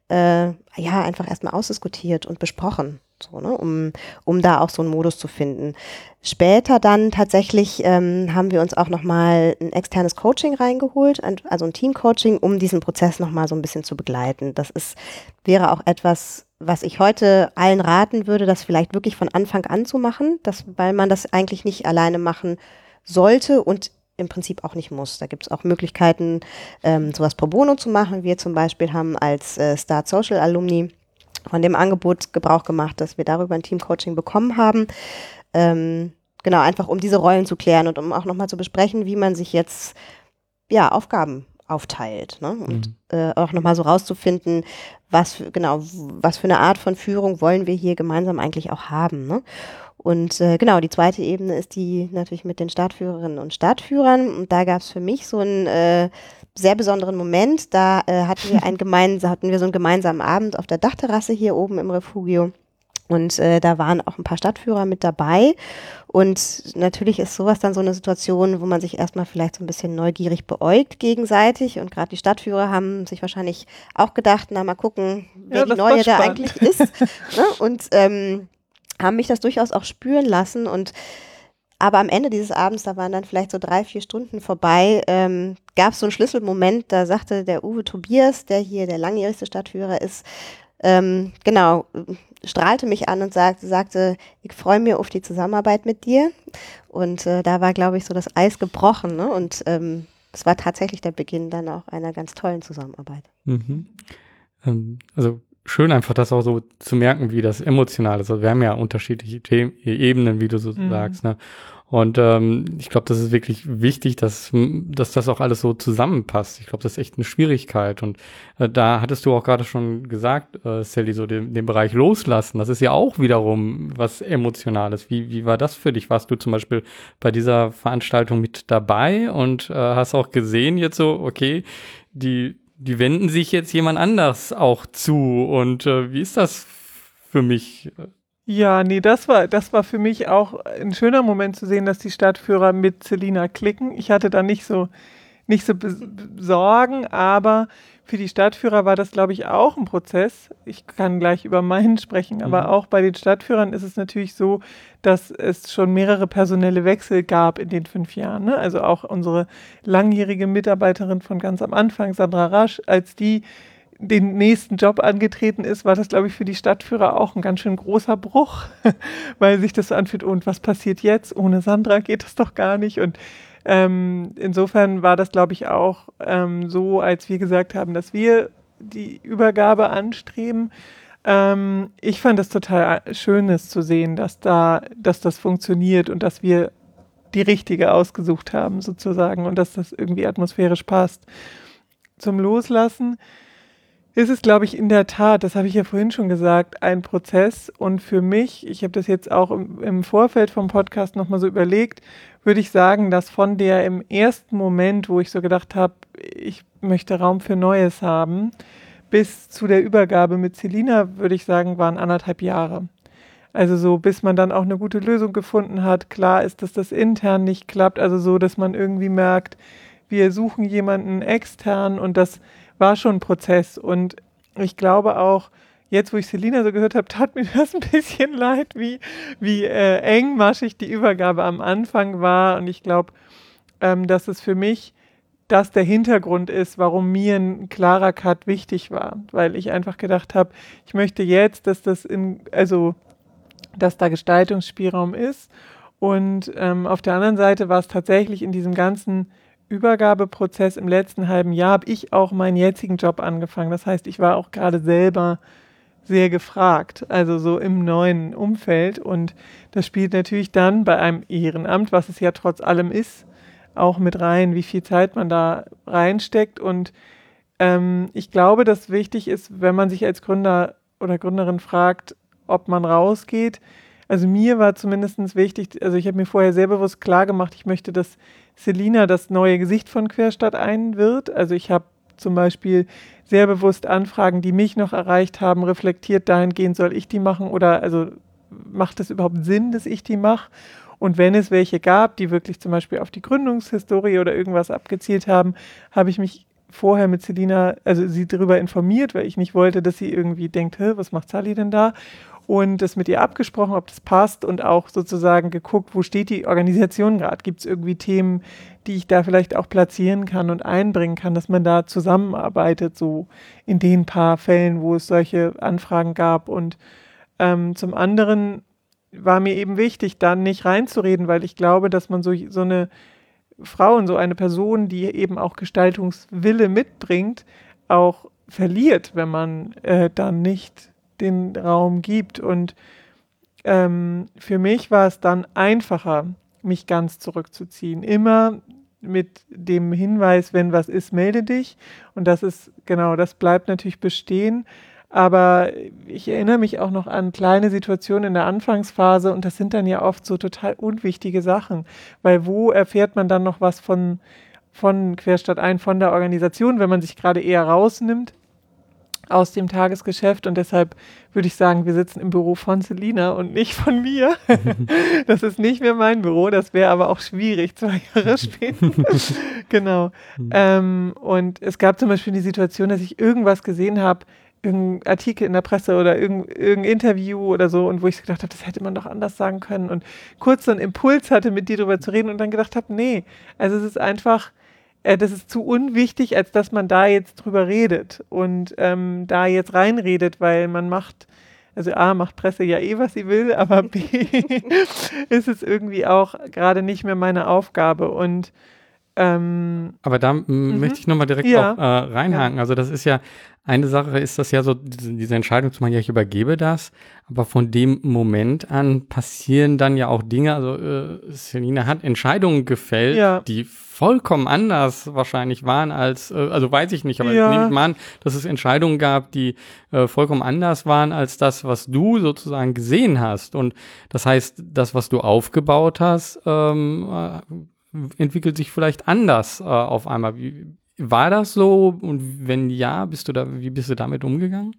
äh, ja, einfach erstmal ausdiskutiert und besprochen, so, ne, um, um da auch so einen Modus zu finden. Später dann tatsächlich ähm, haben wir uns auch nochmal ein externes Coaching reingeholt, also ein Team-Coaching, um diesen Prozess nochmal so ein bisschen zu begleiten. Das ist, wäre auch etwas, was ich heute allen raten würde, das vielleicht wirklich von Anfang an zu machen, dass, weil man das eigentlich nicht alleine machen sollte und im Prinzip auch nicht muss. Da gibt es auch Möglichkeiten, ähm, sowas pro bono zu machen. Wir zum Beispiel haben als äh, Start Social Alumni von dem Angebot Gebrauch gemacht, dass wir darüber ein Teamcoaching bekommen haben. Ähm, genau, einfach um diese Rollen zu klären und um auch nochmal zu besprechen, wie man sich jetzt ja, Aufgaben aufteilt. Ne? Und mhm. äh, auch nochmal so rauszufinden, was genau, was für eine Art von Führung wollen wir hier gemeinsam eigentlich auch haben. Ne? Und äh, genau, die zweite Ebene ist die natürlich mit den Stadtführerinnen und Stadtführern. Und da gab es für mich so einen äh, sehr besonderen Moment. Da äh, hatten wir einen gemeinsamen, hatten wir so einen gemeinsamen Abend auf der Dachterrasse hier oben im Refugio. Und äh, da waren auch ein paar Stadtführer mit dabei. Und natürlich ist sowas dann so eine Situation, wo man sich erstmal vielleicht so ein bisschen neugierig beäugt gegenseitig. Und gerade die Stadtführer haben sich wahrscheinlich auch gedacht, na mal gucken, wer ja, die Neue da eigentlich ist. ne? Und ähm, haben mich das durchaus auch spüren lassen. Und aber am Ende dieses Abends, da waren dann vielleicht so drei, vier Stunden vorbei, ähm, gab es so einen Schlüsselmoment, da sagte der Uwe Tobias, der hier der langjährigste Stadtführer ist, ähm, genau, strahlte mich an und sagte, sagte ich freue mich auf die Zusammenarbeit mit dir. Und äh, da war, glaube ich, so das Eis gebrochen. Ne? Und ähm, es war tatsächlich der Beginn dann auch einer ganz tollen Zusammenarbeit. Mhm. Ähm, also schön, einfach das auch so zu merken, wie das emotional ist. Also wir haben ja unterschiedliche Themen, Ebenen, wie du so mhm. sagst. Ne? Und ähm, ich glaube, das ist wirklich wichtig, dass, dass das auch alles so zusammenpasst. Ich glaube, das ist echt eine Schwierigkeit. Und äh, da hattest du auch gerade schon gesagt, äh, Sally, so den, den Bereich loslassen. Das ist ja auch wiederum was Emotionales. Wie, wie war das für dich? Warst du zum Beispiel bei dieser Veranstaltung mit dabei und äh, hast auch gesehen jetzt so, okay, die, die wenden sich jetzt jemand anders auch zu. Und äh, wie ist das für mich? Ja, nee, das war, das war für mich auch ein schöner Moment zu sehen, dass die Stadtführer mit Selina klicken. Ich hatte da nicht so, nicht so Sorgen, aber für die Stadtführer war das, glaube ich, auch ein Prozess. Ich kann gleich über meinen sprechen, aber mhm. auch bei den Stadtführern ist es natürlich so, dass es schon mehrere personelle Wechsel gab in den fünf Jahren. Ne? Also auch unsere langjährige Mitarbeiterin von ganz am Anfang, Sandra Rasch, als die den nächsten Job angetreten ist, war das, glaube ich, für die Stadtführer auch ein ganz schön großer Bruch, weil sich das so anfühlt, und was passiert jetzt? Ohne Sandra geht das doch gar nicht. Und ähm, insofern war das, glaube ich, auch ähm, so, als wir gesagt haben, dass wir die Übergabe anstreben. Ähm, ich fand es total Schönes zu sehen, dass da, dass das funktioniert und dass wir die richtige ausgesucht haben, sozusagen, und dass das irgendwie atmosphärisch passt. Zum Loslassen ist es, glaube ich, in der Tat, das habe ich ja vorhin schon gesagt, ein Prozess. Und für mich, ich habe das jetzt auch im, im Vorfeld vom Podcast nochmal so überlegt, würde ich sagen, dass von der im ersten Moment, wo ich so gedacht habe, ich möchte Raum für Neues haben, bis zu der Übergabe mit Selina, würde ich sagen, waren anderthalb Jahre. Also so, bis man dann auch eine gute Lösung gefunden hat. Klar ist, dass das intern nicht klappt. Also so, dass man irgendwie merkt, wir suchen jemanden extern und das war schon ein Prozess. Und ich glaube auch, jetzt, wo ich Selina so gehört habe, tat mir das ein bisschen leid, wie, wie äh, engmaschig die Übergabe am Anfang war. Und ich glaube, ähm, dass es für mich das der Hintergrund ist, warum mir ein klarer Cut wichtig war. Weil ich einfach gedacht habe, ich möchte jetzt, dass das in, also, dass da Gestaltungsspielraum ist. Und ähm, auf der anderen Seite war es tatsächlich in diesem ganzen Übergabeprozess im letzten halben Jahr habe ich auch meinen jetzigen Job angefangen. Das heißt, ich war auch gerade selber sehr gefragt, also so im neuen Umfeld. Und das spielt natürlich dann bei einem Ehrenamt, was es ja trotz allem ist, auch mit rein, wie viel Zeit man da reinsteckt. Und ähm, ich glaube, dass wichtig ist, wenn man sich als Gründer oder Gründerin fragt, ob man rausgeht. Also mir war zumindest wichtig, also ich habe mir vorher sehr bewusst klar gemacht, ich möchte, dass Selina das neue Gesicht von Querstadt ein wird. Also ich habe zum Beispiel sehr bewusst Anfragen, die mich noch erreicht haben, reflektiert dahingehend, soll ich die machen oder also macht es überhaupt Sinn, dass ich die mache? Und wenn es welche gab, die wirklich zum Beispiel auf die Gründungshistorie oder irgendwas abgezielt haben, habe ich mich vorher mit Selina, also sie darüber informiert, weil ich nicht wollte, dass sie irgendwie denkt, was macht Sally denn da? Und das mit ihr abgesprochen, ob das passt und auch sozusagen geguckt, wo steht die Organisation gerade? Gibt es irgendwie Themen, die ich da vielleicht auch platzieren kann und einbringen kann, dass man da zusammenarbeitet, so in den paar Fällen, wo es solche Anfragen gab. Und ähm, zum anderen war mir eben wichtig, dann nicht reinzureden, weil ich glaube, dass man so, so eine Frau und so eine Person, die eben auch Gestaltungswille mitbringt, auch verliert, wenn man äh, dann nicht den Raum gibt. Und ähm, für mich war es dann einfacher, mich ganz zurückzuziehen. Immer mit dem Hinweis, wenn was ist, melde dich. Und das ist, genau, das bleibt natürlich bestehen. Aber ich erinnere mich auch noch an kleine Situationen in der Anfangsphase und das sind dann ja oft so total unwichtige Sachen. Weil wo erfährt man dann noch was von, von Querstadt ein, von der Organisation, wenn man sich gerade eher rausnimmt? Aus dem Tagesgeschäft und deshalb würde ich sagen, wir sitzen im Büro von Selina und nicht von mir. das ist nicht mehr mein Büro, das wäre aber auch schwierig, zwei Jahre später. genau. Mhm. Ähm, und es gab zum Beispiel die Situation, dass ich irgendwas gesehen habe, irgendein Artikel in der Presse oder irgendein, irgendein Interview oder so und wo ich gedacht habe, das hätte man doch anders sagen können und kurz so einen Impuls hatte, mit dir darüber zu reden und dann gedacht habe, nee, also es ist einfach äh, das ist zu unwichtig, als dass man da jetzt drüber redet und ähm, da jetzt reinredet, weil man macht, also A, macht Presse ja eh, was sie will, aber B, ist es irgendwie auch gerade nicht mehr meine Aufgabe. Und Ähm, Aber da mhm. möchte ich nochmal direkt ja. auch, äh, reinhaken. Ja. Also das ist ja, eine Sache ist das ja so, diese, diese Entscheidung zu machen, ja, ich übergebe das. Aber von dem Moment an passieren dann ja auch Dinge. Also äh, Selina hat Entscheidungen gefällt, ja. die vollkommen anders wahrscheinlich waren als, äh, also weiß ich nicht, aber ja. nehme ich mal an, dass es Entscheidungen gab, die äh, vollkommen anders waren als das, was du sozusagen gesehen hast. Und das heißt, das, was du aufgebaut hast, ähm, äh, entwickelt sich vielleicht anders äh, auf einmal. Wie, war das so? Und wenn ja, bist du da, wie bist du damit umgegangen?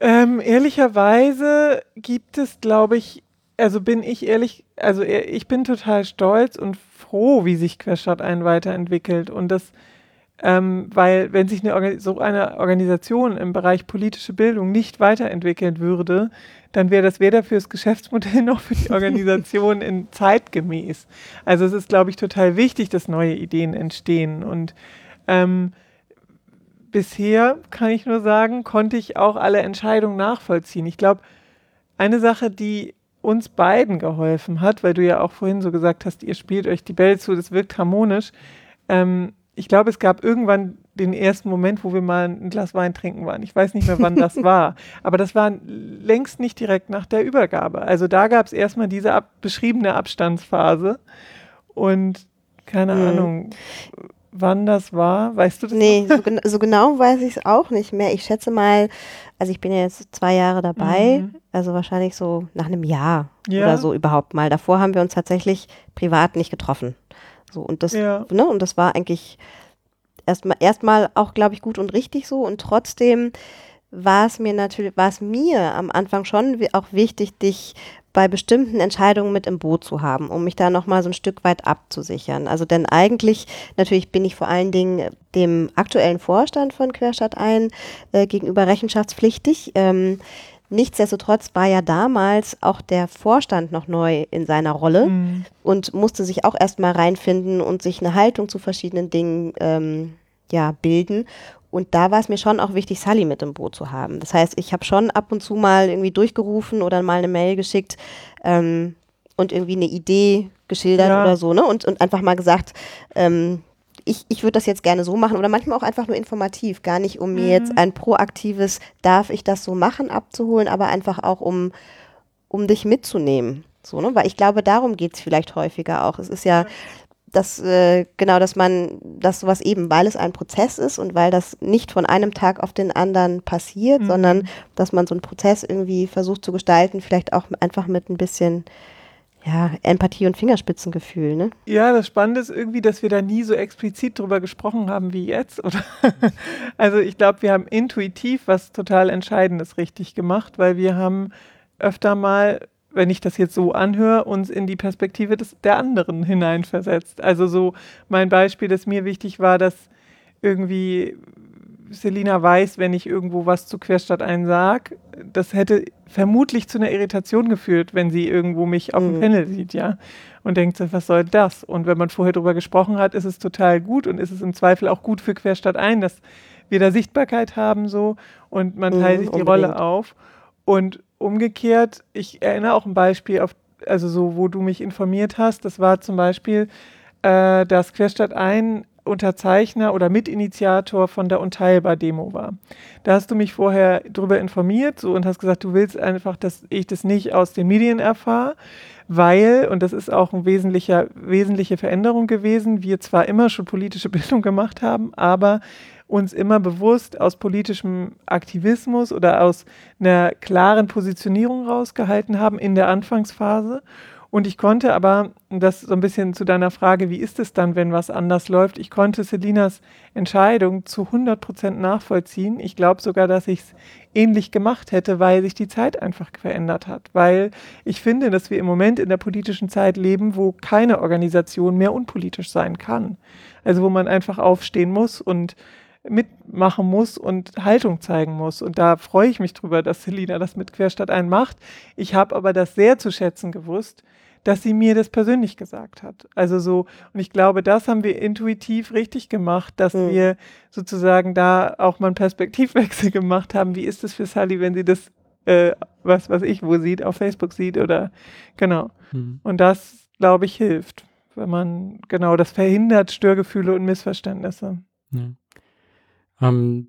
Ähm, ehrlicherweise gibt es, glaube ich, also bin ich ehrlich, also ich bin total stolz und froh, wie sich Querstadt ein weiterentwickelt. Und das, ähm, weil wenn sich eine, so eine Organisation im Bereich politische Bildung nicht weiterentwickeln würde, dann wäre das weder fürs Geschäftsmodell noch für die Organisation in zeitgemäß. Also es ist, glaube ich, total wichtig, dass neue Ideen entstehen. Und ähm, bisher kann ich nur sagen, konnte ich auch alle Entscheidungen nachvollziehen. Ich glaube, eine Sache, die uns beiden geholfen hat, weil du ja auch vorhin so gesagt hast, ihr spielt euch die Bälle zu, das wirkt harmonisch. Ähm, ich glaube, es gab irgendwann den ersten Moment, wo wir mal ein Glas Wein trinken waren. Ich weiß nicht mehr, wann das war. Aber das war längst nicht direkt nach der Übergabe. Also da gab es erstmal diese ab beschriebene Abstandsphase. Und keine mhm. Ahnung wann das war? Weißt du das? Nee, so, gen so, genau weiß ich es auch nicht mehr. Ich schätze mal, also ich bin ja jetzt zwei Jahre dabei, mhm. also wahrscheinlich so nach einem Jahr ja. oder so überhaupt mal. Davor haben wir uns tatsächlich privat nicht getroffen. So und das, ja. ne, und das war eigentlich erstmal erstmal auch, glaube ich, gut und richtig so. Und trotzdem war es mir natürlich, war es mir am Anfang schon auch wichtig, dich bei bestimmten Entscheidungen mit im Boot zu haben, um mich da nochmal so ein Stück weit abzusichern. Also denn eigentlich, natürlich bin ich vor allen Dingen dem aktuellen Vorstand von Querstadt ein äh, gegenüber rechenschaftspflichtig. Ähm, Nichtsdestotrotz war ja damals auch der Vorstand noch neu in seiner Rolle mhm. und musste sich auch erstmal reinfinden und sich eine Haltung zu verschiedenen Dingen ähm, ja, bilden. Und da war es mir schon auch wichtig, Sally mit im Boot zu haben. Das heißt, ich habe schon ab und zu mal irgendwie durchgerufen oder mal eine Mail geschickt ähm, und irgendwie eine Idee geschildert ja. oder so, ne? Und, und einfach mal gesagt, ähm, ich, ich würde das jetzt gerne so machen oder manchmal auch einfach nur informativ, gar nicht um mir jetzt mhm. ein proaktives, darf ich das so machen, abzuholen, aber einfach auch um, um dich mitzunehmen. So, ne? Weil ich glaube, darum geht es vielleicht häufiger auch. Es ist ja, dass äh, genau, dass man, dass sowas eben, weil es ein Prozess ist und weil das nicht von einem Tag auf den anderen passiert, mhm. sondern dass man so einen Prozess irgendwie versucht zu gestalten, vielleicht auch einfach mit ein bisschen ja, Empathie und Fingerspitzengefühl, ne? Ja, das Spannende ist irgendwie, dass wir da nie so explizit drüber gesprochen haben wie jetzt. Oder also ich glaube, wir haben intuitiv was total Entscheidendes richtig gemacht, weil wir haben öfter mal wenn ich das jetzt so anhöre, uns in die Perspektive des, der anderen hineinversetzt. Also so mein Beispiel, das mir wichtig war, dass irgendwie Selina weiß, wenn ich irgendwo was zu Querstadt ein sag, das hätte vermutlich zu einer Irritation geführt, wenn sie irgendwo mich auf dem mhm. Panel sieht, ja. Und denkt, was soll das? Und wenn man vorher drüber gesprochen hat, ist es total gut und ist es im Zweifel auch gut für Querstadt ein, dass wir da Sichtbarkeit haben so und man teilt mhm, sich die unbedingt. Rolle auf. Und umgekehrt, ich erinnere auch ein Beispiel auf, also so, wo du mich informiert hast, das war zum Beispiel, äh, dass Querstadt ein Unterzeichner oder Mitinitiator von der Unteilbar-Demo war. Da hast du mich vorher darüber informiert so, und hast gesagt, du willst einfach, dass ich das nicht aus den Medien erfahre, weil, und das ist auch eine wesentliche Veränderung gewesen, wir zwar immer schon politische Bildung gemacht haben, aber uns immer bewusst aus politischem Aktivismus oder aus einer klaren Positionierung rausgehalten haben in der Anfangsphase. Und ich konnte aber, das so ein bisschen zu deiner Frage, wie ist es dann, wenn was anders läuft, ich konnte Selinas Entscheidung zu 100 Prozent nachvollziehen. Ich glaube sogar, dass ich es ähnlich gemacht hätte, weil sich die Zeit einfach verändert hat. Weil ich finde, dass wir im Moment in der politischen Zeit leben, wo keine Organisation mehr unpolitisch sein kann. Also wo man einfach aufstehen muss und mitmachen muss und Haltung zeigen muss. Und da freue ich mich drüber, dass Selina das mit Querstadt ein macht. Ich habe aber das sehr zu schätzen gewusst, dass sie mir das persönlich gesagt hat. Also so, und ich glaube, das haben wir intuitiv richtig gemacht, dass mhm. wir sozusagen da auch mal einen Perspektivwechsel gemacht haben. Wie ist es für Sally, wenn sie das, äh, was, was ich wo sieht, auf Facebook sieht oder genau. Mhm. Und das, glaube ich, hilft wenn man, genau, das verhindert Störgefühle und Missverständnisse. Ja. Ähm,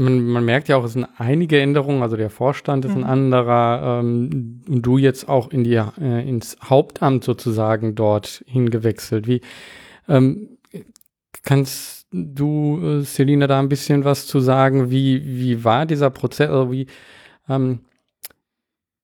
man, man, merkt ja auch, es sind einige Änderungen, also der Vorstand ist mhm. ein anderer ähm, und du jetzt auch in die, äh, ins Hauptamt sozusagen dort hingewechselt. Wie ähm, kannst du, äh, Selina, da ein bisschen was zu sagen? Wie, wie war dieser Prozess? Also wie, ähm,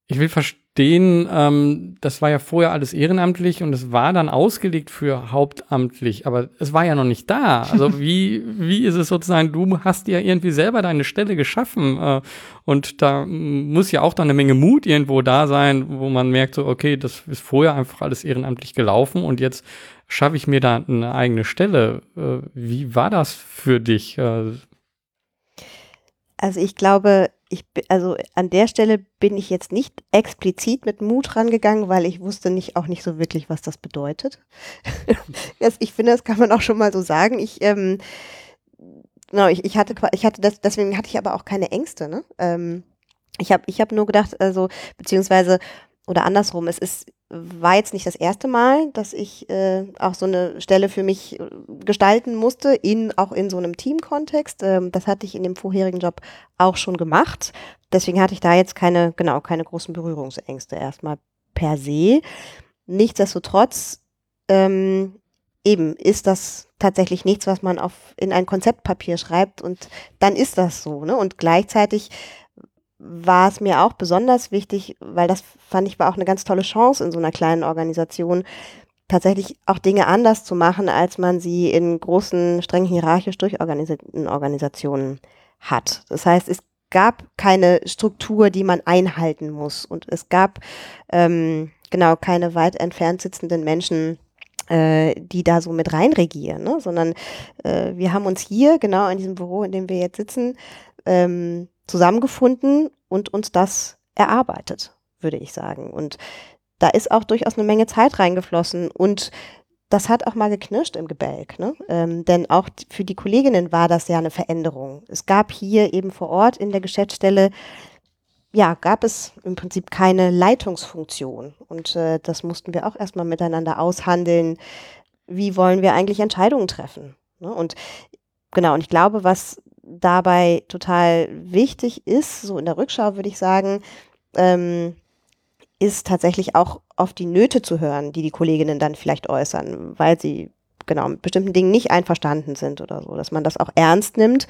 ich will verstehen, den, ähm, das war ja vorher alles ehrenamtlich und es war dann ausgelegt für hauptamtlich, aber es war ja noch nicht da. Also wie, wie ist es sozusagen, du hast ja irgendwie selber deine Stelle geschaffen äh, und da muss ja auch dann eine Menge Mut irgendwo da sein, wo man merkt so, okay, das ist vorher einfach alles ehrenamtlich gelaufen und jetzt schaffe ich mir da eine eigene Stelle. Äh, wie war das für dich? Äh, also ich glaube, ich, also an der Stelle bin ich jetzt nicht explizit mit Mut rangegangen, weil ich wusste nicht auch nicht so wirklich, was das bedeutet. ich finde, das kann man auch schon mal so sagen. Ich, ähm, genau, ich, ich hatte, ich hatte das, deswegen hatte ich aber auch keine Ängste. Ne? Ähm, ich habe, ich habe nur gedacht, also beziehungsweise oder andersrum, es ist war jetzt nicht das erste Mal, dass ich äh, auch so eine Stelle für mich äh, gestalten musste, in, auch in so einem Teamkontext. Ähm, das hatte ich in dem vorherigen Job auch schon gemacht. Deswegen hatte ich da jetzt keine, genau, keine großen Berührungsängste erstmal per se. Nichtsdestotrotz, ähm, eben ist das tatsächlich nichts, was man auf, in ein Konzeptpapier schreibt und dann ist das so. Ne? Und gleichzeitig war es mir auch besonders wichtig, weil das fand ich war auch eine ganz tolle Chance in so einer kleinen Organisation, tatsächlich auch Dinge anders zu machen, als man sie in großen, streng hierarchisch durchorganisierten Organisationen hat. Das heißt, es gab keine Struktur, die man einhalten muss und es gab ähm, genau keine weit entfernt sitzenden Menschen, äh, die da so mit reinregieren, ne? sondern äh, wir haben uns hier genau in diesem Büro, in dem wir jetzt sitzen, ähm, zusammengefunden und uns das erarbeitet, würde ich sagen. Und da ist auch durchaus eine Menge Zeit reingeflossen und das hat auch mal geknirscht im Gebälk, ne? Ähm, denn auch für die Kolleginnen war das ja eine Veränderung. Es gab hier eben vor Ort in der Geschäftsstelle, ja, gab es im Prinzip keine Leitungsfunktion. Und äh, das mussten wir auch erstmal miteinander aushandeln. Wie wollen wir eigentlich Entscheidungen treffen? Ne? Und genau, und ich glaube, was dabei total wichtig ist, so in der Rückschau würde ich sagen, ähm, ist tatsächlich auch auf die Nöte zu hören, die die Kolleginnen dann vielleicht äußern, weil sie genau mit bestimmten Dingen nicht einverstanden sind oder so, dass man das auch ernst nimmt.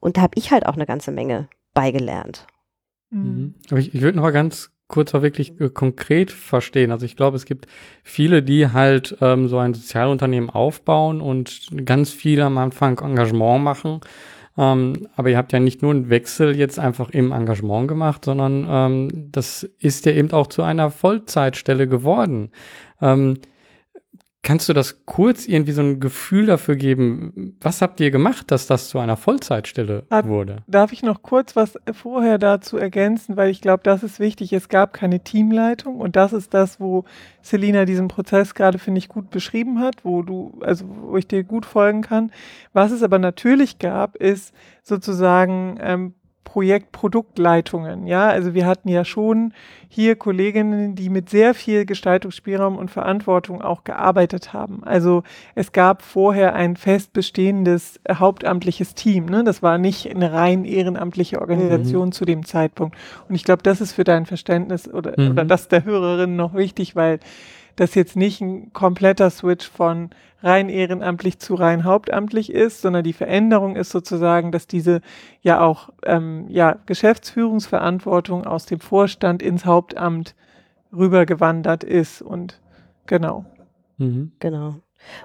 Und da habe ich halt auch eine ganze Menge beigelernt. Mhm. Aber ich, ich würde noch mal ganz kurz auch wirklich äh, konkret verstehen. Also ich glaube, es gibt viele, die halt ähm, so ein Sozialunternehmen aufbauen und ganz viel am Anfang Engagement machen ähm, aber ihr habt ja nicht nur einen Wechsel jetzt einfach im Engagement gemacht, sondern ähm, das ist ja eben auch zu einer Vollzeitstelle geworden. Ähm, Kannst du das kurz irgendwie so ein Gefühl dafür geben? Was habt ihr gemacht, dass das zu einer Vollzeitstelle Hat, wurde? Darf ich noch kurz was vorher dazu ergänzen, weil ich glaube, das ist wichtig. Es gab keine Teamleitung und das ist das, wo Selina diesen Prozess gerade, finde ich, gut beschrieben hat, wo du, also wo ich dir gut folgen kann. Was es aber natürlich gab, ist sozusagen ähm, Projektproduktleitungen. Ja, also wir hatten ja schon hier Kolleginnen, die mit sehr viel Gestaltungsspielraum und Verantwortung auch gearbeitet haben. Also es gab vorher ein fest bestehendes hauptamtliches Team. Ne? Das war nicht eine rein ehrenamtliche Organisation mhm. zu dem Zeitpunkt. Und ich glaube, das ist für dein Verständnis oder, mhm. oder das der Hörerin noch wichtig, weil das jetzt nicht ein kompletter Switch von rein ehrenamtlich zu rein hauptamtlich ist, sondern die Veränderung ist sozusagen, dass diese ja auch ähm, ja, Geschäftsführungsverantwortung aus dem Vorstand ins Hauptamt rübergewandert ist und genau. Mhm. Genau.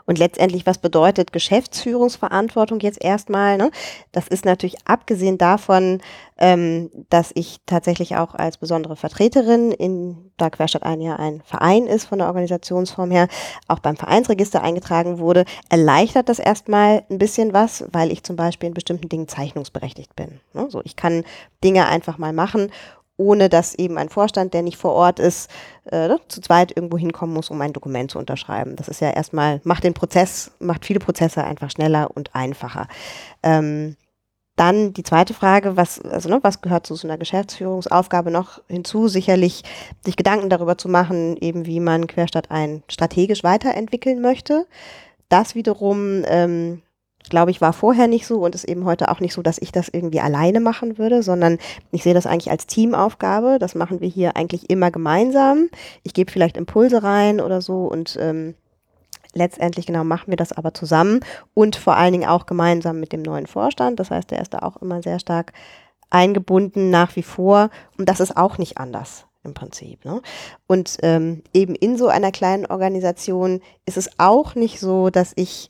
Und letztendlich, was bedeutet Geschäftsführungsverantwortung jetzt erstmal? Ne? Das ist natürlich abgesehen davon, ähm, dass ich tatsächlich auch als besondere Vertreterin in, da Querstadt ein Jahr ein Verein ist von der Organisationsform her, auch beim Vereinsregister eingetragen wurde, erleichtert das erstmal ein bisschen was, weil ich zum Beispiel in bestimmten Dingen zeichnungsberechtigt bin. Ne? So, ich kann Dinge einfach mal machen ohne dass eben ein Vorstand, der nicht vor Ort ist, äh, ne, zu zweit irgendwo hinkommen muss, um ein Dokument zu unterschreiben. Das ist ja erstmal, macht den Prozess, macht viele Prozesse einfach schneller und einfacher. Ähm, dann die zweite Frage, was, also, ne, was gehört zu so einer Geschäftsführungsaufgabe noch hinzu? Sicherlich sich Gedanken darüber zu machen, eben wie man Querstadt ein strategisch weiterentwickeln möchte. Das wiederum, ähm, glaube ich, war vorher nicht so und ist eben heute auch nicht so, dass ich das irgendwie alleine machen würde, sondern ich sehe das eigentlich als Teamaufgabe. Das machen wir hier eigentlich immer gemeinsam. Ich gebe vielleicht Impulse rein oder so und ähm, letztendlich genau machen wir das aber zusammen und vor allen Dingen auch gemeinsam mit dem neuen Vorstand. Das heißt, der ist da auch immer sehr stark eingebunden nach wie vor und das ist auch nicht anders im Prinzip. Ne? Und ähm, eben in so einer kleinen Organisation ist es auch nicht so, dass ich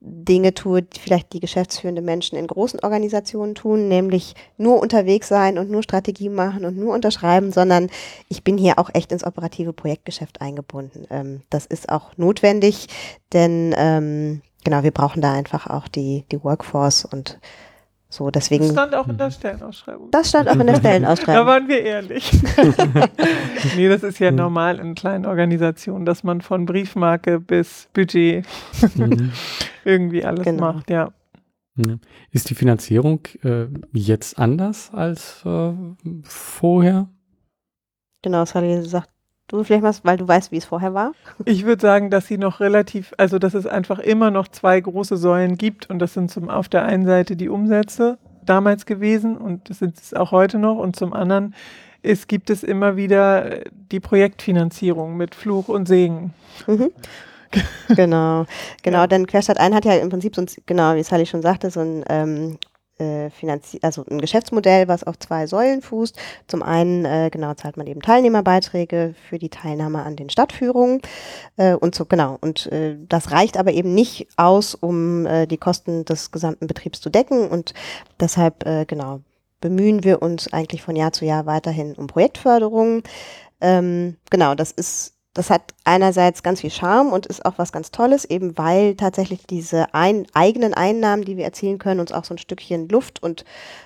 Dinge tue, die vielleicht die geschäftsführende Menschen in großen Organisationen tun, nämlich nur unterwegs sein und nur Strategie machen und nur unterschreiben, sondern ich bin hier auch echt ins operative Projektgeschäft eingebunden. Ähm, das ist auch notwendig, denn ähm, genau, wir brauchen da einfach auch die, die Workforce und so, deswegen. Das stand auch in der Stellenausschreibung. Das stand auch in der Stellenausschreibung. da waren wir ehrlich. nee, das ist ja normal in kleinen Organisationen, dass man von Briefmarke bis Budget mhm. irgendwie alles genau. macht, ja. Ist die Finanzierung äh, jetzt anders als äh, vorher? Genau, das hatte ich gesagt. Du vielleicht mal, weil du weißt, wie es vorher war? Ich würde sagen, dass sie noch relativ, also dass es einfach immer noch zwei große Säulen gibt und das sind zum auf der einen Seite die Umsätze damals gewesen und das sind es auch heute noch und zum anderen ist, gibt es immer wieder die Projektfinanzierung mit Fluch und Segen. Mhm. genau, genau, ja. denn Querstadt 1 hat ja im Prinzip so ein, genau, wie Sally schon sagte, so ein ähm, äh, also ein Geschäftsmodell, was auf zwei Säulen fußt. Zum einen, äh, genau, zahlt man eben Teilnehmerbeiträge für die Teilnahme an den Stadtführungen äh, und so, genau. Und äh, das reicht aber eben nicht aus, um äh, die Kosten des gesamten Betriebs zu decken und deshalb, äh, genau, bemühen wir uns eigentlich von Jahr zu Jahr weiterhin um Projektförderung. Ähm, genau, das ist das hat einerseits ganz viel Charme und ist auch was ganz Tolles, eben weil tatsächlich diese ein, eigenen Einnahmen, die wir erzielen können, uns auch so ein Stückchen Luft und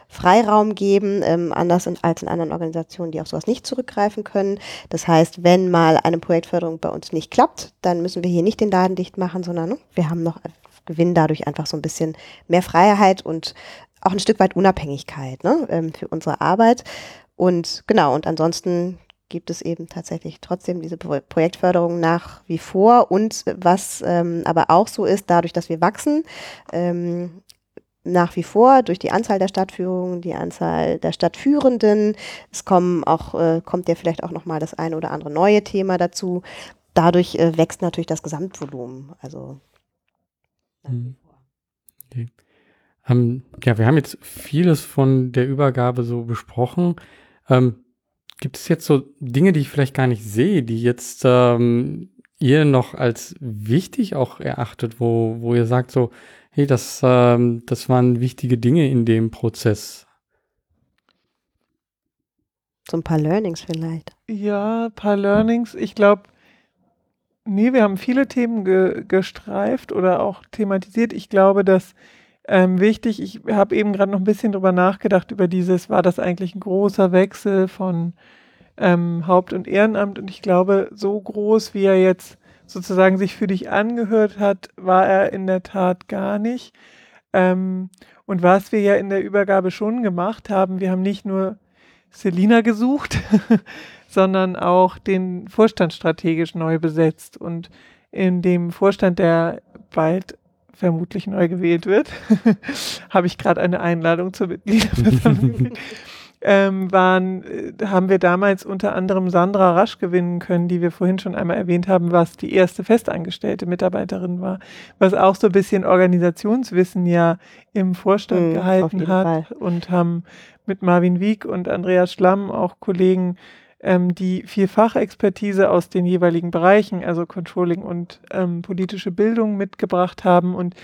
Freiraum geben, ähm, anders in, als in anderen Organisationen, die auf sowas nicht zurückgreifen können. Das heißt, wenn mal eine Projektförderung bei uns nicht klappt, dann müssen wir hier nicht den Laden dicht machen, sondern ne, wir haben noch gewinnen dadurch einfach so ein bisschen mehr Freiheit und auch ein Stück weit Unabhängigkeit ne, ähm, für unsere Arbeit. Und genau, und ansonsten gibt es eben tatsächlich trotzdem diese Projektförderung nach wie vor. Und was ähm, aber auch so ist, dadurch, dass wir wachsen, ähm, nach wie vor durch die Anzahl der Stadtführungen, die Anzahl der Stadtführenden. Es kommen auch, äh, kommt ja vielleicht auch nochmal das eine oder andere neue Thema dazu. Dadurch äh, wächst natürlich das Gesamtvolumen. Also mhm. okay. ähm, ja, wir haben jetzt vieles von der Übergabe so besprochen. Ähm, Gibt es jetzt so Dinge, die ich vielleicht gar nicht sehe, die jetzt ähm, ihr noch als wichtig auch erachtet, wo, wo ihr sagt so, hey, das, ähm, das waren wichtige Dinge in dem Prozess? So ein paar Learnings vielleicht. Ja, ein paar Learnings. Ich glaube, nee, wir haben viele Themen ge gestreift oder auch thematisiert. Ich glaube, dass ähm, wichtig, ich habe eben gerade noch ein bisschen drüber nachgedacht, über dieses, war das eigentlich ein großer Wechsel von ähm, Haupt- und Ehrenamt und ich glaube, so groß, wie er jetzt sozusagen sich für dich angehört hat, war er in der Tat gar nicht. Ähm, und was wir ja in der Übergabe schon gemacht haben, wir haben nicht nur Selina gesucht, sondern auch den Vorstand strategisch neu besetzt. Und in dem Vorstand, der bald vermutlich neu gewählt wird, habe ich gerade eine Einladung zur Mitgliederversammlung ähm, waren, äh, haben wir damals unter anderem Sandra Rasch gewinnen können, die wir vorhin schon einmal erwähnt haben, was die erste festangestellte Mitarbeiterin war, was auch so ein bisschen Organisationswissen ja im Vorstand mhm, gehalten hat Fall. und haben mit Marvin Wieck und Andreas Schlamm auch Kollegen, ähm, die viel Fachexpertise aus den jeweiligen Bereichen, also Controlling und ähm, politische Bildung mitgebracht haben und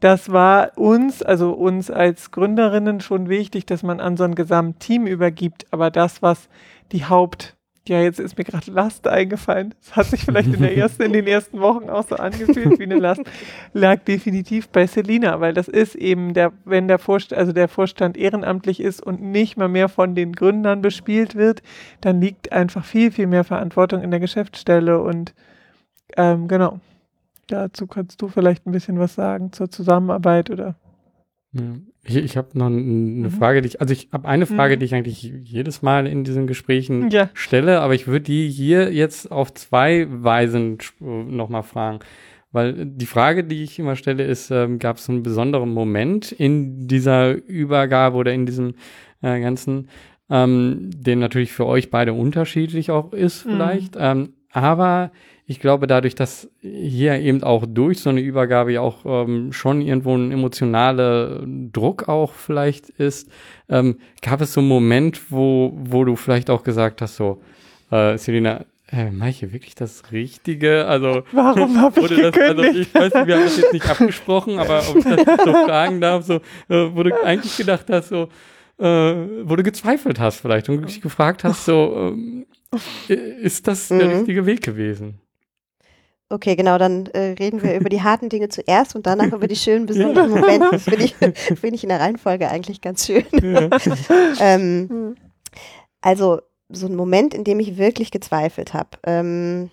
das war uns, also uns als Gründerinnen schon wichtig, dass man an so ein Gesamtteam übergibt. Aber das, was die Haupt, ja, jetzt ist mir gerade Last eingefallen. Das hat sich vielleicht in, der ersten, in den ersten Wochen auch so angefühlt wie eine Last, lag definitiv bei Selina, weil das ist eben der, wenn der Vorstand, also der Vorstand ehrenamtlich ist und nicht mal mehr von den Gründern bespielt wird, dann liegt einfach viel, viel mehr Verantwortung in der Geschäftsstelle und ähm, genau. Dazu kannst du vielleicht ein bisschen was sagen zur Zusammenarbeit oder? Ich, ich habe noch eine mhm. Frage, die ich, also ich habe eine Frage, mhm. die ich eigentlich jedes Mal in diesen Gesprächen ja. stelle, aber ich würde die hier jetzt auf zwei Weisen nochmal fragen. Weil die Frage, die ich immer stelle, ist, ähm, gab es einen besonderen Moment in dieser Übergabe oder in diesem äh, ganzen, ähm, den natürlich für euch beide unterschiedlich auch ist mhm. vielleicht, mhm. ähm, aber ich glaube, dadurch, dass hier eben auch durch so eine Übergabe ja auch ähm, schon irgendwo ein emotionaler Druck auch vielleicht ist, ähm, gab es so einen Moment, wo, wo du vielleicht auch gesagt hast, so, äh, Selina, äh, mache ich hier wirklich das Richtige? Also, warum habe ich das, also ich weiß nicht, wir haben das jetzt nicht abgesprochen, aber ob ich das so fragen darf, so, äh, wo du eigentlich gedacht hast, so, äh, wo du gezweifelt hast vielleicht und dich gefragt hast, so, ähm, ist das der mhm. richtige Weg gewesen? Okay, genau, dann äh, reden wir über die harten Dinge zuerst und danach über die schönen, besonderen Momente. Das finde ich, find ich in der Reihenfolge eigentlich ganz schön. Ja. ähm, hm. also, so ein Moment, in dem ich wirklich gezweifelt habe. Ähm,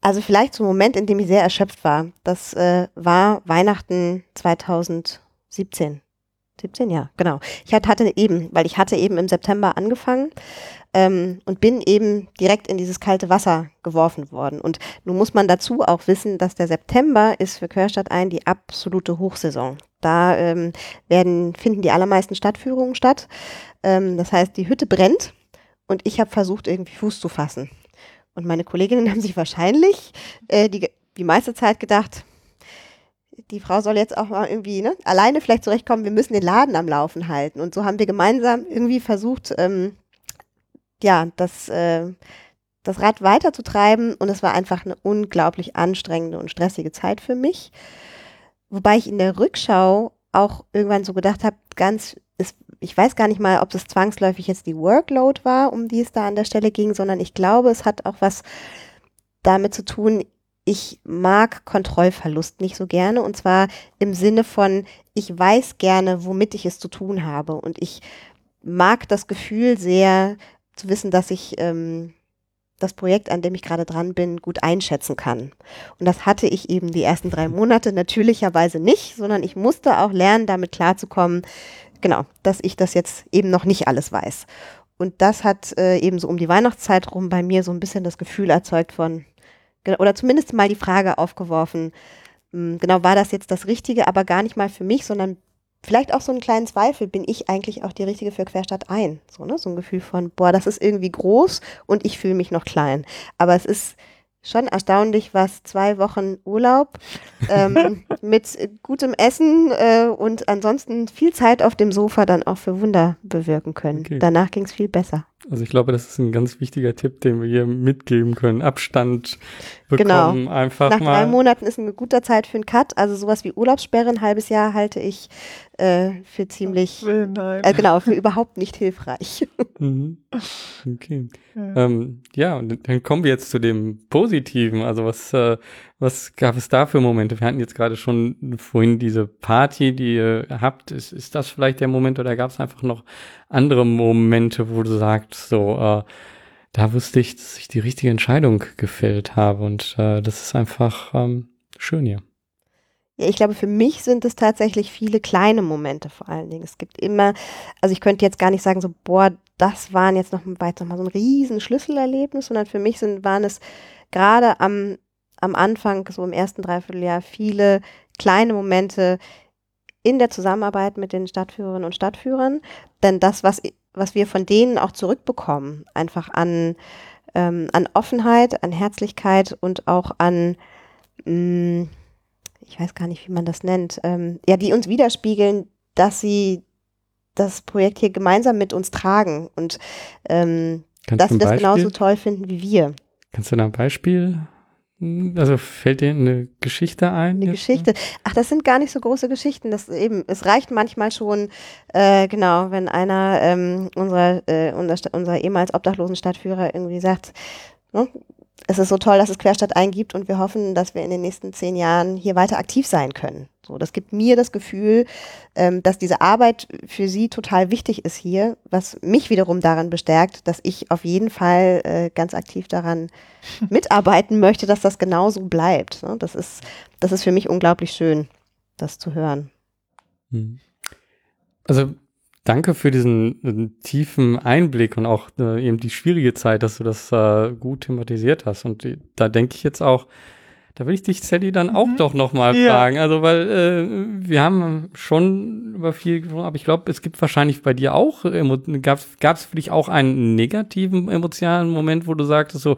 also vielleicht so ein Moment, in dem ich sehr erschöpft war. Das äh, war Weihnachten 2017. 17, ja, genau. Ich hatte eben, weil ich hatte eben im September angefangen ähm, und bin eben direkt in dieses kalte Wasser geworfen worden. Und nun muss man dazu auch wissen, dass der September ist für Querstadt ein die absolute Hochsaison. Da ähm, werden, finden die allermeisten Stadtführungen statt. Ähm, das heißt, die Hütte brennt und ich habe versucht, irgendwie Fuß zu fassen. Und meine Kolleginnen haben sich wahrscheinlich äh, die, die meiste Zeit gedacht, die Frau soll jetzt auch mal irgendwie ne, alleine vielleicht zurechtkommen, wir müssen den Laden am Laufen halten. Und so haben wir gemeinsam irgendwie versucht, ähm, ja, das, äh, das Rad weiterzutreiben. Und es war einfach eine unglaublich anstrengende und stressige Zeit für mich. Wobei ich in der Rückschau auch irgendwann so gedacht habe, ganz, ist, ich weiß gar nicht mal, ob es zwangsläufig jetzt die Workload war, um die es da an der Stelle ging, sondern ich glaube, es hat auch was damit zu tun, ich mag Kontrollverlust nicht so gerne und zwar im Sinne von, ich weiß gerne, womit ich es zu tun habe und ich mag das Gefühl sehr zu wissen, dass ich ähm, das Projekt, an dem ich gerade dran bin, gut einschätzen kann. Und das hatte ich eben die ersten drei Monate natürlicherweise nicht, sondern ich musste auch lernen, damit klarzukommen, genau, dass ich das jetzt eben noch nicht alles weiß. Und das hat äh, eben so um die Weihnachtszeit rum bei mir so ein bisschen das Gefühl erzeugt von, oder zumindest mal die Frage aufgeworfen, hm, genau, war das jetzt das Richtige, aber gar nicht mal für mich, sondern vielleicht auch so einen kleinen Zweifel, bin ich eigentlich auch die Richtige für Querstadt ein? So, ne? so ein Gefühl von, boah, das ist irgendwie groß und ich fühle mich noch klein. Aber es ist schon erstaunlich, was zwei Wochen Urlaub ähm, mit gutem Essen äh, und ansonsten viel Zeit auf dem Sofa dann auch für Wunder bewirken können. Okay. Danach ging es viel besser. Also ich glaube, das ist ein ganz wichtiger Tipp, den wir hier mitgeben können. Abstand bekommen. Genau. Einfach Nach mal. drei Monaten ist eine gute Zeit für einen Cut. Also sowas wie Urlaubssperre ein halbes Jahr halte ich äh, für ziemlich, äh, genau, für überhaupt nicht hilfreich. Mhm. Okay. Ja. Ähm, ja, und dann kommen wir jetzt zu dem Positiven. Also was, äh, was gab es da für Momente? Wir hatten jetzt gerade schon vorhin diese Party, die ihr habt. Ist, ist das vielleicht der Moment oder gab es einfach noch andere Momente, wo du sagst, so, äh, da wusste ich, dass ich die richtige Entscheidung gefällt habe und äh, das ist einfach ähm, schön hier. Ja, ich glaube, für mich sind es tatsächlich viele kleine Momente vor allen Dingen. Es gibt immer, also ich könnte jetzt gar nicht sagen, so, boah, das waren jetzt noch, war jetzt noch mal so ein riesen Schlüsselerlebnis, sondern für mich sind, waren es gerade am, am Anfang, so im ersten Dreivierteljahr, viele kleine Momente in der Zusammenarbeit mit den Stadtführerinnen und Stadtführern. Denn das, was, was wir von denen auch zurückbekommen, einfach an, ähm, an Offenheit, an Herzlichkeit und auch an, mh, mm, ich weiß gar nicht, wie man das nennt, ähm, ja, die uns widerspiegeln, dass sie das Projekt hier gemeinsam mit uns tragen und ähm, dass sie das genauso toll finden wie wir. Kannst du da ein Beispiel also fällt dir eine Geschichte ein? Eine? Geschichte. Ach, das sind gar nicht so große Geschichten. Das eben, es reicht manchmal schon, äh, genau, wenn einer ähm, unserer, äh, unser, unser ehemals obdachlosen Stadtführer irgendwie sagt, ne, es ist so toll, dass es Querstadt eingibt und wir hoffen, dass wir in den nächsten zehn Jahren hier weiter aktiv sein können. So, das gibt mir das Gefühl, ähm, dass diese Arbeit für sie total wichtig ist hier, was mich wiederum daran bestärkt, dass ich auf jeden Fall äh, ganz aktiv daran mitarbeiten möchte, dass das genauso bleibt. Ne? Das ist, das ist für mich unglaublich schön, das zu hören. Hm. Also danke für diesen äh, tiefen Einblick und auch äh, eben die schwierige Zeit, dass du das äh, gut thematisiert hast. Und die, da denke ich jetzt auch, da will ich dich, Sally, dann auch mhm. doch nochmal ja. fragen. Also, weil äh, wir haben schon über viel gesprochen, aber ich glaube, es gibt wahrscheinlich bei dir auch, gab es für dich auch einen negativen emotionalen Moment, wo du sagtest, so,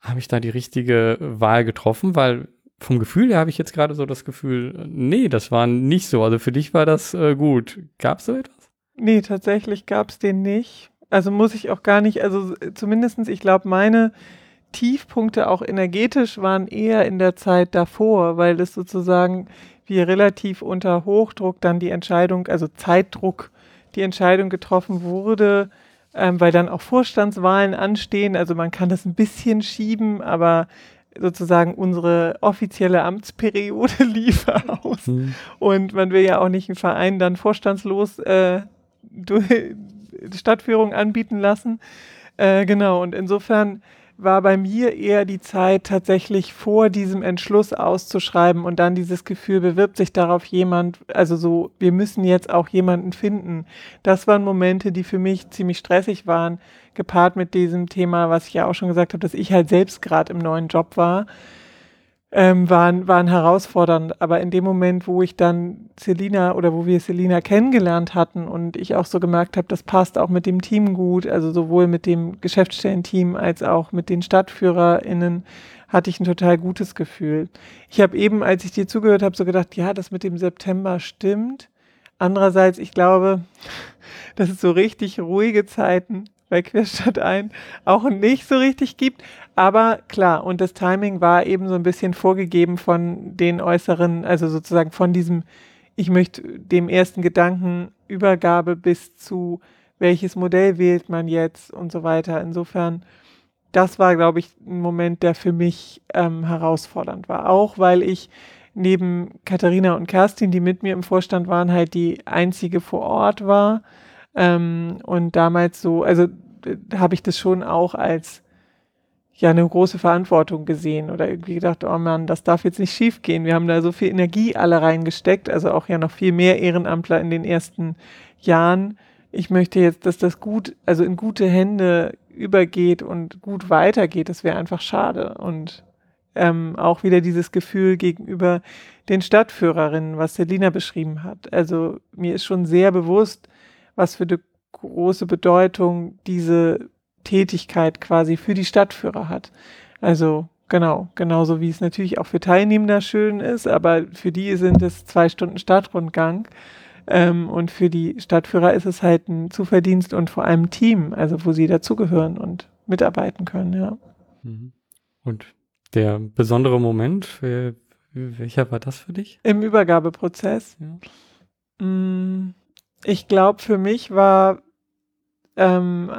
habe ich da die richtige Wahl getroffen? Weil vom Gefühl her habe ich jetzt gerade so das Gefühl, nee, das war nicht so. Also für dich war das äh, gut. Gab es so etwas? Nee, tatsächlich gab es den nicht. Also muss ich auch gar nicht, also zumindestens, ich glaube, meine Tiefpunkte auch energetisch waren eher in der Zeit davor, weil es sozusagen wie relativ unter Hochdruck dann die Entscheidung, also Zeitdruck, die Entscheidung getroffen wurde, ähm, weil dann auch Vorstandswahlen anstehen. Also man kann das ein bisschen schieben, aber sozusagen unsere offizielle Amtsperiode lief aus. Mhm. Und man will ja auch nicht einen Verein dann vorstandslos äh, Stadtführung anbieten lassen. Äh, genau, und insofern war bei mir eher die Zeit tatsächlich vor diesem Entschluss auszuschreiben und dann dieses Gefühl, bewirbt sich darauf jemand, also so, wir müssen jetzt auch jemanden finden. Das waren Momente, die für mich ziemlich stressig waren, gepaart mit diesem Thema, was ich ja auch schon gesagt habe, dass ich halt selbst gerade im neuen Job war ähm, waren, waren herausfordernd. Aber in dem Moment, wo ich dann Selina oder wo wir Selina kennengelernt hatten und ich auch so gemerkt habe, das passt auch mit dem Team gut, also sowohl mit dem Geschäftsstellenteam als auch mit den StadtführerInnen, hatte ich ein total gutes Gefühl. Ich habe eben, als ich dir zugehört habe, so gedacht, ja, das mit dem September stimmt. Andererseits, ich glaube, dass es so richtig ruhige Zeiten bei Querstadt ein auch nicht so richtig gibt. Aber klar, und das Timing war eben so ein bisschen vorgegeben von den äußeren, also sozusagen von diesem, ich möchte dem ersten Gedanken Übergabe bis zu, welches Modell wählt man jetzt und so weiter. Insofern, das war, glaube ich, ein Moment, der für mich ähm, herausfordernd war. Auch weil ich neben Katharina und Kerstin, die mit mir im Vorstand waren, halt die einzige vor Ort war ähm, und damals so, also habe ich das schon auch als ja eine große Verantwortung gesehen oder irgendwie gedacht, oh Mann, das darf jetzt nicht schief gehen. Wir haben da so viel Energie alle reingesteckt, also auch ja noch viel mehr Ehrenamtler in den ersten Jahren. Ich möchte jetzt, dass das gut, also in gute Hände übergeht und gut weitergeht. Das wäre einfach schade. Und ähm, auch wieder dieses Gefühl gegenüber den Stadtführerinnen, was Selina beschrieben hat. Also mir ist schon sehr bewusst, was für eine große Bedeutung diese Tätigkeit quasi für die Stadtführer hat. Also genau, genauso wie es natürlich auch für Teilnehmer schön ist, aber für die sind es zwei Stunden Stadtrundgang. Ähm, und für die Stadtführer ist es halt ein Zuverdienst und vor allem Team, also wo sie dazugehören und mitarbeiten können, ja. Mhm. Und der besondere Moment, welcher war das für dich? Im Übergabeprozess. Ja. Mm, ich glaube, für mich war ähm,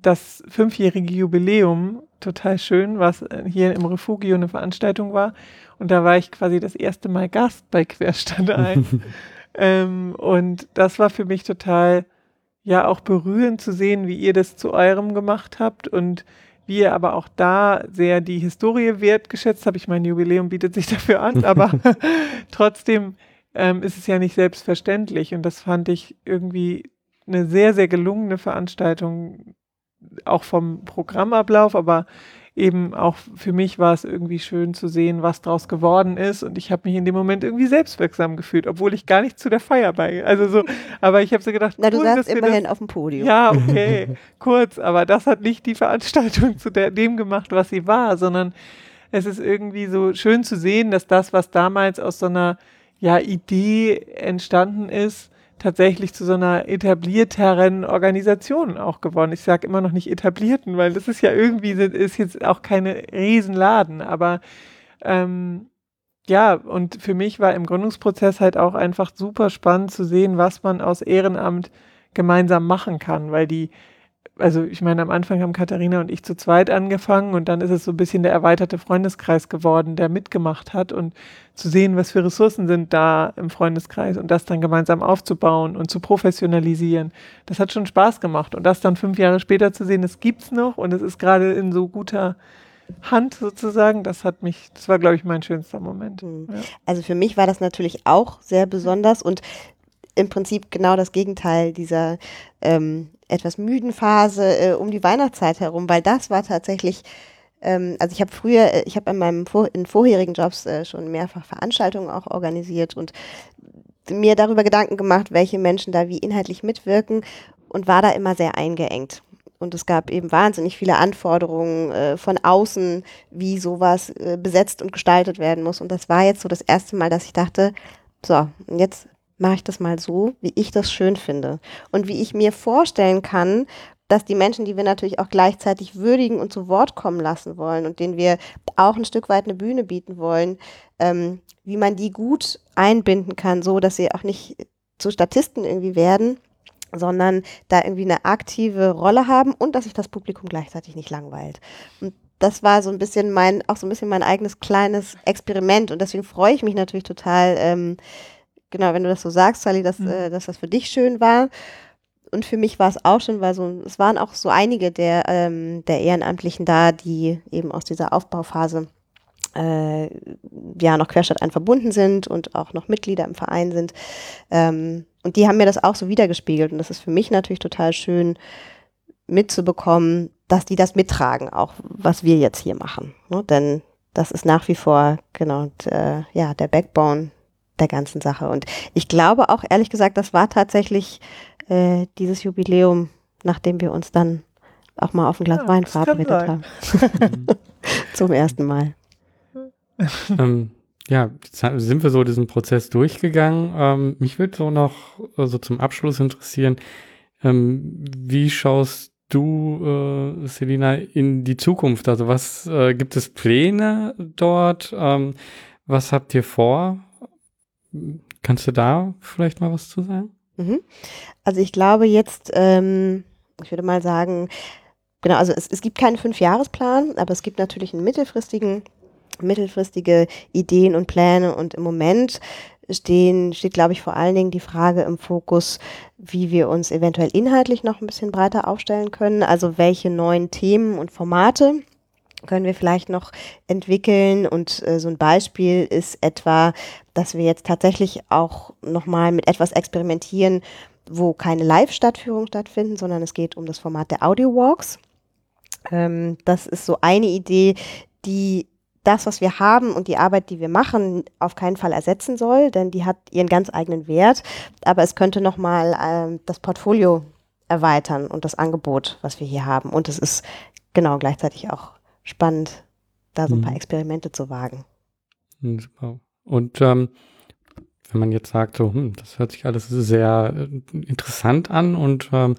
das fünfjährige Jubiläum total schön, was hier im Refugio eine Veranstaltung war. Und da war ich quasi das erste Mal Gast bei Querstand ein. ähm, und das war für mich total, ja, auch berührend zu sehen, wie ihr das zu eurem gemacht habt und wie ihr aber auch da sehr die Historie wertgeschätzt habt. Ich meine, Jubiläum bietet sich dafür an, aber trotzdem ähm, ist es ja nicht selbstverständlich. Und das fand ich irgendwie eine sehr, sehr gelungene Veranstaltung, auch vom Programmablauf, aber eben auch für mich war es irgendwie schön zu sehen, was draus geworden ist. Und ich habe mich in dem Moment irgendwie selbstwirksam gefühlt, obwohl ich gar nicht zu der Feier bei. Also so, aber ich habe so gedacht, na, du cool, saßt immerhin das, auf dem Podium. Ja, okay, kurz, aber das hat nicht die Veranstaltung zu der, dem gemacht, was sie war, sondern es ist irgendwie so schön zu sehen, dass das, was damals aus so einer ja, Idee entstanden ist, tatsächlich zu so einer etablierteren Organisation auch geworden. Ich sage immer noch nicht etablierten, weil das ist ja irgendwie, ist jetzt auch keine Riesenladen, aber ähm, ja, und für mich war im Gründungsprozess halt auch einfach super spannend zu sehen, was man aus Ehrenamt gemeinsam machen kann, weil die also ich meine, am Anfang haben Katharina und ich zu zweit angefangen und dann ist es so ein bisschen der erweiterte Freundeskreis geworden, der mitgemacht hat und zu sehen, was für Ressourcen sind da im Freundeskreis und das dann gemeinsam aufzubauen und zu professionalisieren. Das hat schon Spaß gemacht und das dann fünf Jahre später zu sehen, es gibt's noch und es ist gerade in so guter Hand sozusagen. Das hat mich, das war, glaube ich, mein schönster Moment. Mhm. Ja. Also für mich war das natürlich auch sehr besonders und im Prinzip genau das Gegenteil dieser ähm, etwas müden Phase äh, um die Weihnachtszeit herum, weil das war tatsächlich ähm, also ich habe früher, äh, ich habe in meinem in vorherigen Jobs äh, schon mehrfach Veranstaltungen auch organisiert und mir darüber Gedanken gemacht, welche Menschen da wie inhaltlich mitwirken und war da immer sehr eingeengt. Und es gab eben wahnsinnig viele Anforderungen äh, von außen, wie sowas besetzt und gestaltet werden muss. Und das war jetzt so das erste Mal, dass ich dachte, so, jetzt mache ich das mal so, wie ich das schön finde. Und wie ich mir vorstellen kann, dass die Menschen, die wir natürlich auch gleichzeitig würdigen und zu Wort kommen lassen wollen und denen wir auch ein Stück weit eine Bühne bieten wollen, ähm, wie man die gut einbinden kann, so dass sie auch nicht zu Statisten irgendwie werden, sondern da irgendwie eine aktive Rolle haben und dass sich das Publikum gleichzeitig nicht langweilt. Und das war so ein bisschen mein, auch so ein bisschen mein eigenes kleines Experiment und deswegen freue ich mich natürlich total, ähm, genau, wenn du das so sagst, Sally, dass, mhm. äh, dass das für dich schön war und für mich war es auch schon, weil so, es waren auch so einige der, ähm, der Ehrenamtlichen da, die eben aus dieser Aufbauphase äh, ja noch Querstadt verbunden sind und auch noch Mitglieder im Verein sind. Ähm, und die haben mir das auch so wiedergespiegelt. Und das ist für mich natürlich total schön mitzubekommen, dass die das mittragen, auch was wir jetzt hier machen. Ne? Denn das ist nach wie vor genau äh, ja der Backbone der ganzen Sache. Und ich glaube auch ehrlich gesagt, das war tatsächlich äh, dieses Jubiläum, nachdem wir uns dann auch mal auf ein Glas ja, Wein verabredet haben. Zum ersten Mal. ähm, ja, sind wir so diesen Prozess durchgegangen. Ähm, mich würde so noch äh, so zum Abschluss interessieren, ähm, wie schaust du, äh, Selina, in die Zukunft? Also was äh, gibt es Pläne dort? Ähm, was habt ihr vor? Kannst du da vielleicht mal was zu sagen? Mhm. Also ich glaube jetzt, ähm, ich würde mal sagen, genau, also es, es gibt keinen Fünfjahresplan, aber es gibt natürlich einen mittelfristigen, mittelfristige Ideen und Pläne und im Moment stehen, steht, glaube ich, vor allen Dingen die Frage im Fokus, wie wir uns eventuell inhaltlich noch ein bisschen breiter aufstellen können, also welche neuen Themen und Formate können wir vielleicht noch entwickeln. Und äh, so ein Beispiel ist etwa, dass wir jetzt tatsächlich auch nochmal mit etwas experimentieren, wo keine Live-Stadtführungen stattfinden, sondern es geht um das Format der Audio-Walks. Ähm, das ist so eine Idee, die das, was wir haben und die Arbeit, die wir machen, auf keinen Fall ersetzen soll, denn die hat ihren ganz eigenen Wert. Aber es könnte nochmal ähm, das Portfolio erweitern und das Angebot, was wir hier haben. Und es ist genau gleichzeitig auch spannend, da so ein paar mhm. Experimente zu wagen. Super. Und ähm, wenn man jetzt sagt, so, hm, das hört sich alles sehr äh, interessant an und ähm,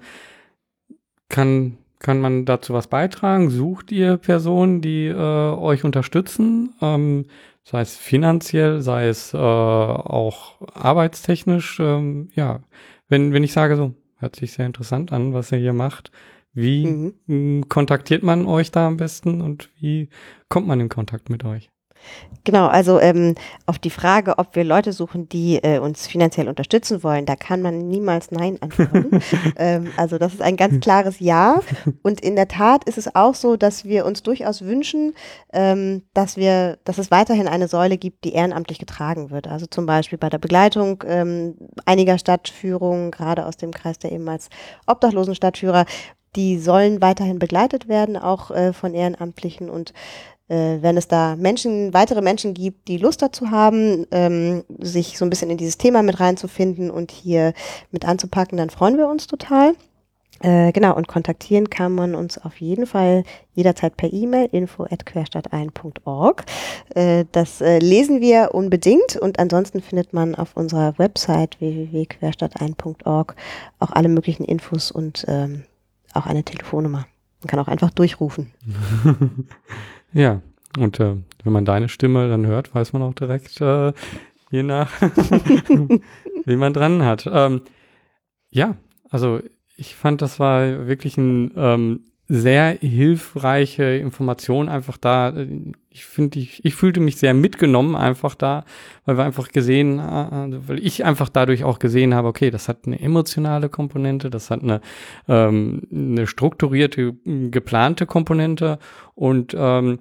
kann, kann man dazu was beitragen? Sucht ihr Personen, die äh, euch unterstützen? Ähm, sei es finanziell, sei es äh, auch arbeitstechnisch. Ähm, ja, wenn, wenn ich sage, so, hört sich sehr interessant an, was ihr hier macht, wie mhm. kontaktiert man euch da am besten und wie kommt man in Kontakt mit euch? Genau, also ähm, auf die Frage, ob wir Leute suchen, die äh, uns finanziell unterstützen wollen, da kann man niemals Nein antworten. ähm, also das ist ein ganz klares Ja. Und in der Tat ist es auch so, dass wir uns durchaus wünschen, ähm, dass wir, dass es weiterhin eine Säule gibt, die ehrenamtlich getragen wird. Also zum Beispiel bei der Begleitung ähm, einiger Stadtführungen, gerade aus dem Kreis der ehemals obdachlosen Stadtführer, die sollen weiterhin begleitet werden, auch äh, von Ehrenamtlichen. Und äh, wenn es da Menschen, weitere Menschen gibt, die Lust dazu haben, ähm, sich so ein bisschen in dieses Thema mit reinzufinden und hier mit anzupacken, dann freuen wir uns total. Äh, genau, und kontaktieren kann man uns auf jeden Fall jederzeit per E-Mail info at querstadt1.org. Äh, das äh, lesen wir unbedingt und ansonsten findet man auf unserer Website www.querstadt1.org auch alle möglichen Infos und ähm, auch eine Telefonnummer. Man kann auch einfach durchrufen. ja, und äh, wenn man deine Stimme dann hört, weiß man auch direkt, äh, je nach, wie man dran hat. Ähm, ja, also ich fand, das war wirklich ein ähm, sehr hilfreiche Information, einfach da. Äh, ich finde, ich, ich fühlte mich sehr mitgenommen einfach da, weil wir einfach gesehen, also weil ich einfach dadurch auch gesehen habe, okay, das hat eine emotionale Komponente, das hat eine, ähm, eine strukturierte, geplante Komponente und ähm,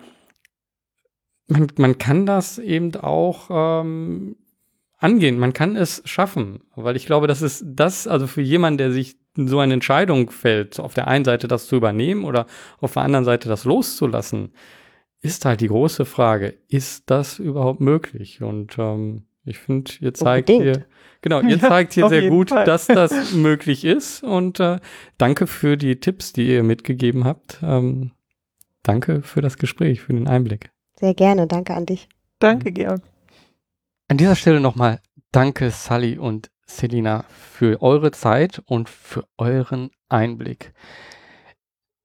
man, man kann das eben auch ähm, angehen, man kann es schaffen, weil ich glaube, das ist das, also für jemanden, der sich so eine Entscheidung fällt, auf der einen Seite das zu übernehmen oder auf der anderen Seite das loszulassen, ist halt die große Frage, ist das überhaupt möglich? Und ähm, ich finde, ihr zeigt Unbedingt. hier, genau, ihr ja, zeigt hier sehr gut, Fall. dass das möglich ist. Und äh, danke für die Tipps, die ihr mitgegeben habt. Ähm, danke für das Gespräch, für den Einblick. Sehr gerne, danke an dich. Danke, Georg. An dieser Stelle nochmal danke, Sally und Selina, für eure Zeit und für euren Einblick.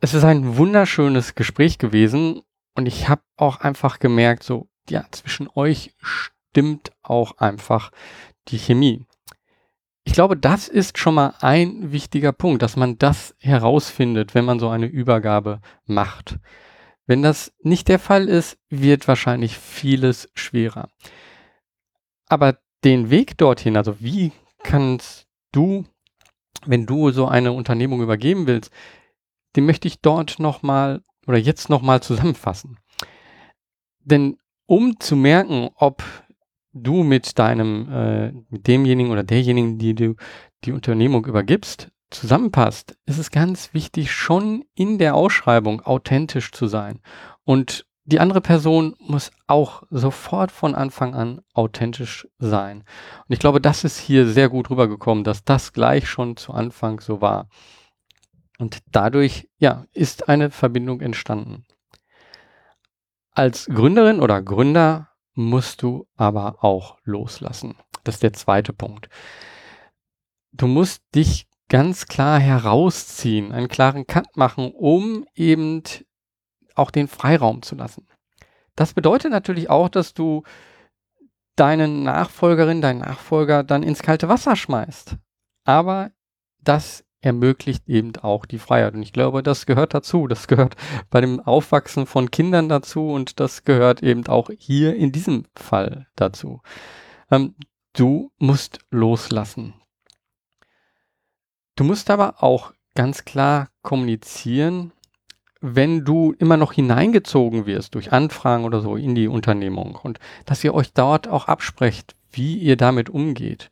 Es ist ein wunderschönes Gespräch gewesen und ich habe auch einfach gemerkt, so, ja, zwischen euch stimmt auch einfach die Chemie. Ich glaube, das ist schon mal ein wichtiger Punkt, dass man das herausfindet, wenn man so eine Übergabe macht. Wenn das nicht der Fall ist, wird wahrscheinlich vieles schwerer. Aber den Weg dorthin, also wie kannst du, wenn du so eine Unternehmung übergeben willst, den möchte ich dort nochmal oder jetzt nochmal zusammenfassen. Denn um zu merken, ob du mit deinem, äh, mit demjenigen oder derjenigen, die du die Unternehmung übergibst, zusammenpasst, ist es ganz wichtig, schon in der Ausschreibung authentisch zu sein. Und die andere Person muss auch sofort von Anfang an authentisch sein. Und ich glaube, das ist hier sehr gut rübergekommen, dass das gleich schon zu Anfang so war. Und dadurch, ja, ist eine Verbindung entstanden. Als Gründerin oder Gründer musst du aber auch loslassen. Das ist der zweite Punkt. Du musst dich ganz klar herausziehen, einen klaren Cut machen, um eben auch den Freiraum zu lassen. Das bedeutet natürlich auch, dass du deinen Nachfolgerin, deinen Nachfolger dann ins kalte Wasser schmeißt. Aber das ermöglicht eben auch die Freiheit. Und ich glaube, das gehört dazu. Das gehört bei dem Aufwachsen von Kindern dazu und das gehört eben auch hier in diesem Fall dazu. Ähm, du musst loslassen. Du musst aber auch ganz klar kommunizieren, wenn du immer noch hineingezogen wirst durch Anfragen oder so in die Unternehmung und dass ihr euch dort auch absprecht, wie ihr damit umgeht.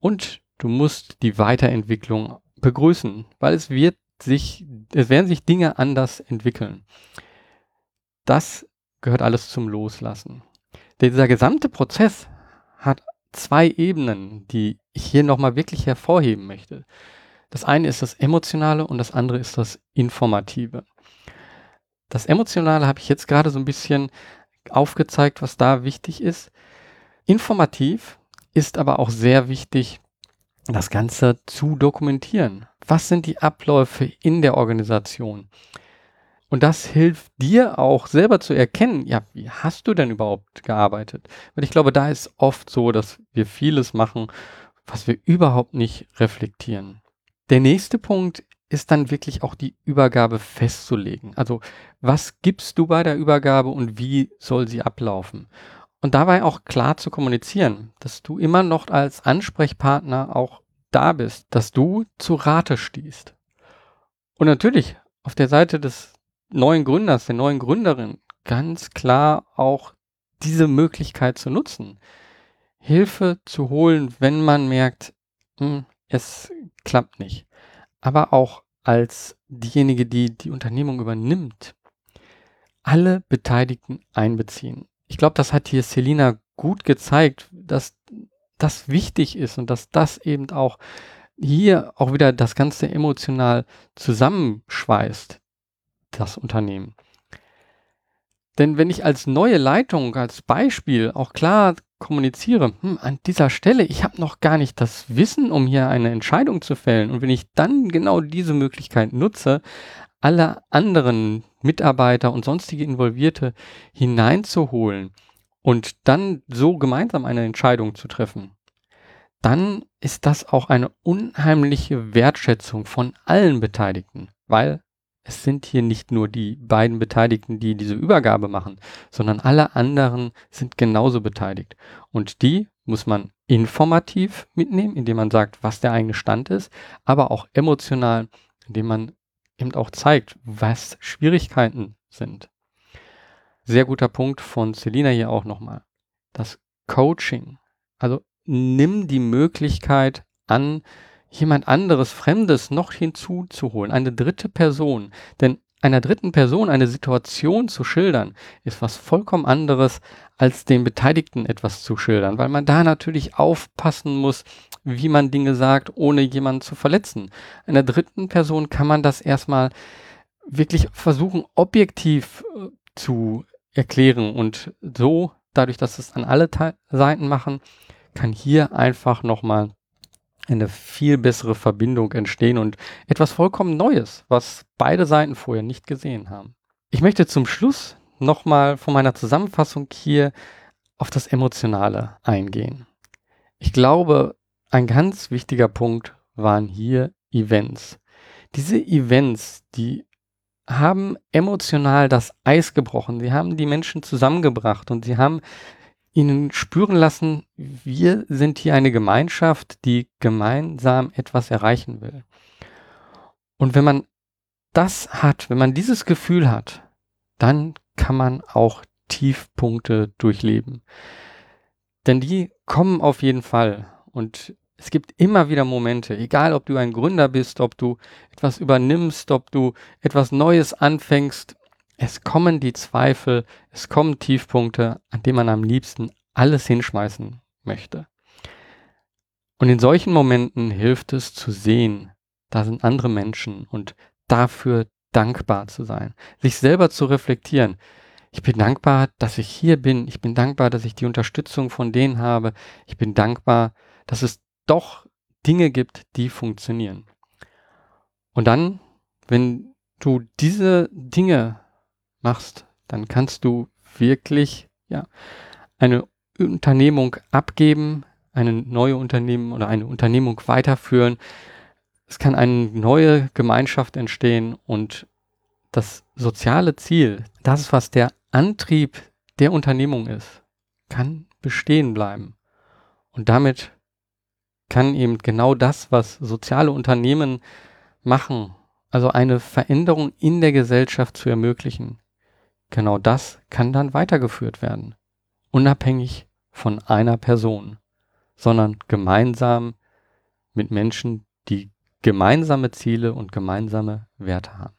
Und du musst die Weiterentwicklung begrüßen, weil es wird sich, es werden sich Dinge anders entwickeln. Das gehört alles zum Loslassen. Dieser gesamte Prozess hat zwei Ebenen, die ich hier nochmal wirklich hervorheben möchte. Das eine ist das Emotionale und das andere ist das Informative. Das Emotionale habe ich jetzt gerade so ein bisschen aufgezeigt, was da wichtig ist. Informativ ist aber auch sehr wichtig, das Ganze zu dokumentieren. Was sind die Abläufe in der Organisation? Und das hilft dir auch selber zu erkennen, ja, wie hast du denn überhaupt gearbeitet? Weil ich glaube, da ist oft so, dass wir vieles machen, was wir überhaupt nicht reflektieren. Der nächste Punkt ist dann wirklich auch die Übergabe festzulegen. Also was gibst du bei der Übergabe und wie soll sie ablaufen? Und dabei auch klar zu kommunizieren, dass du immer noch als Ansprechpartner auch da bist, dass du zu Rate stehst. Und natürlich auf der Seite des neuen Gründers, der neuen Gründerin, ganz klar auch diese Möglichkeit zu nutzen. Hilfe zu holen, wenn man merkt, hm, es klappt nicht. Aber auch als diejenige, die die Unternehmung übernimmt, alle Beteiligten einbeziehen. Ich glaube, das hat hier Selina gut gezeigt, dass das wichtig ist und dass das eben auch hier auch wieder das Ganze emotional zusammenschweißt, das Unternehmen. Denn wenn ich als neue Leitung, als Beispiel auch klar kommuniziere, hm, an dieser Stelle, ich habe noch gar nicht das Wissen, um hier eine Entscheidung zu fällen. Und wenn ich dann genau diese Möglichkeit nutze, alle anderen Mitarbeiter und sonstige Involvierte hineinzuholen und dann so gemeinsam eine Entscheidung zu treffen, dann ist das auch eine unheimliche Wertschätzung von allen Beteiligten, weil es sind hier nicht nur die beiden Beteiligten, die diese Übergabe machen, sondern alle anderen sind genauso beteiligt. Und die muss man informativ mitnehmen, indem man sagt, was der eigene Stand ist, aber auch emotional, indem man eben auch zeigt, was Schwierigkeiten sind. Sehr guter Punkt von Selina hier auch nochmal. Das Coaching. Also nimm die Möglichkeit an, jemand anderes, Fremdes noch hinzuzuholen, eine dritte Person. Denn einer dritten Person eine Situation zu schildern, ist was vollkommen anderes, als den Beteiligten etwas zu schildern, weil man da natürlich aufpassen muss, wie man Dinge sagt, ohne jemanden zu verletzen. Einer dritten Person kann man das erstmal wirklich versuchen, objektiv äh, zu erklären und so, dadurch, dass es an alle Te Seiten machen, kann hier einfach nochmal eine viel bessere Verbindung entstehen und etwas vollkommen Neues, was beide Seiten vorher nicht gesehen haben. Ich möchte zum Schluss nochmal von meiner Zusammenfassung hier auf das Emotionale eingehen. Ich glaube, ein ganz wichtiger Punkt waren hier Events. Diese Events, die haben emotional das Eis gebrochen. Sie haben die Menschen zusammengebracht und sie haben ihnen spüren lassen, wir sind hier eine Gemeinschaft, die gemeinsam etwas erreichen will. Und wenn man das hat, wenn man dieses Gefühl hat, dann kann man auch Tiefpunkte durchleben. Denn die kommen auf jeden Fall. Und es gibt immer wieder Momente, egal ob du ein Gründer bist, ob du etwas übernimmst, ob du etwas Neues anfängst, es kommen die Zweifel, es kommen Tiefpunkte, an denen man am liebsten alles hinschmeißen möchte. Und in solchen Momenten hilft es zu sehen, da sind andere Menschen und dafür dankbar zu sein, sich selber zu reflektieren. Ich bin dankbar, dass ich hier bin. Ich bin dankbar, dass ich die Unterstützung von denen habe. Ich bin dankbar, dass es doch Dinge gibt, die funktionieren. Und dann, wenn du diese Dinge machst, dann kannst du wirklich, ja, eine Unternehmung abgeben, eine neue Unternehmen oder eine Unternehmung weiterführen. Es kann eine neue Gemeinschaft entstehen und das soziale Ziel, das, was der Antrieb der Unternehmung ist, kann bestehen bleiben. Und damit kann eben genau das, was soziale Unternehmen machen, also eine Veränderung in der Gesellschaft zu ermöglichen, genau das kann dann weitergeführt werden, unabhängig von einer Person, sondern gemeinsam mit Menschen, die gemeinsame Ziele und gemeinsame Werte haben.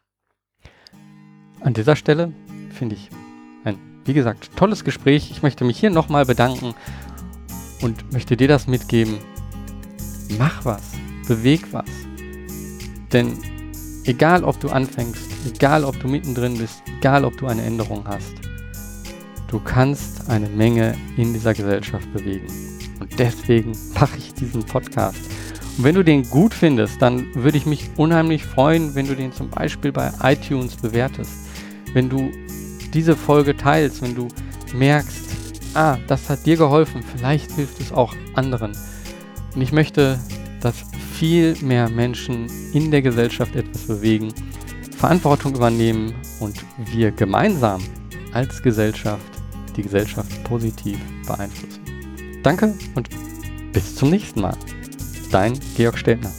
An dieser Stelle finde ich ein, wie gesagt, tolles Gespräch. Ich möchte mich hier nochmal bedanken und möchte dir das mitgeben. Mach was, beweg was. Denn egal ob du anfängst, egal ob du mittendrin bist, egal ob du eine Änderung hast, Du kannst eine Menge in dieser Gesellschaft bewegen. Und deswegen mache ich diesen Podcast. Und wenn du den gut findest, dann würde ich mich unheimlich freuen, wenn du den zum Beispiel bei iTunes bewertest. Wenn du diese Folge teilst, wenn du merkst, ah, das hat dir geholfen, vielleicht hilft es auch anderen. Und ich möchte, dass viel mehr Menschen in der Gesellschaft etwas bewegen, Verantwortung übernehmen und wir gemeinsam als Gesellschaft die Gesellschaft positiv beeinflussen. Danke und bis zum nächsten Mal. Dein Georg Steltner.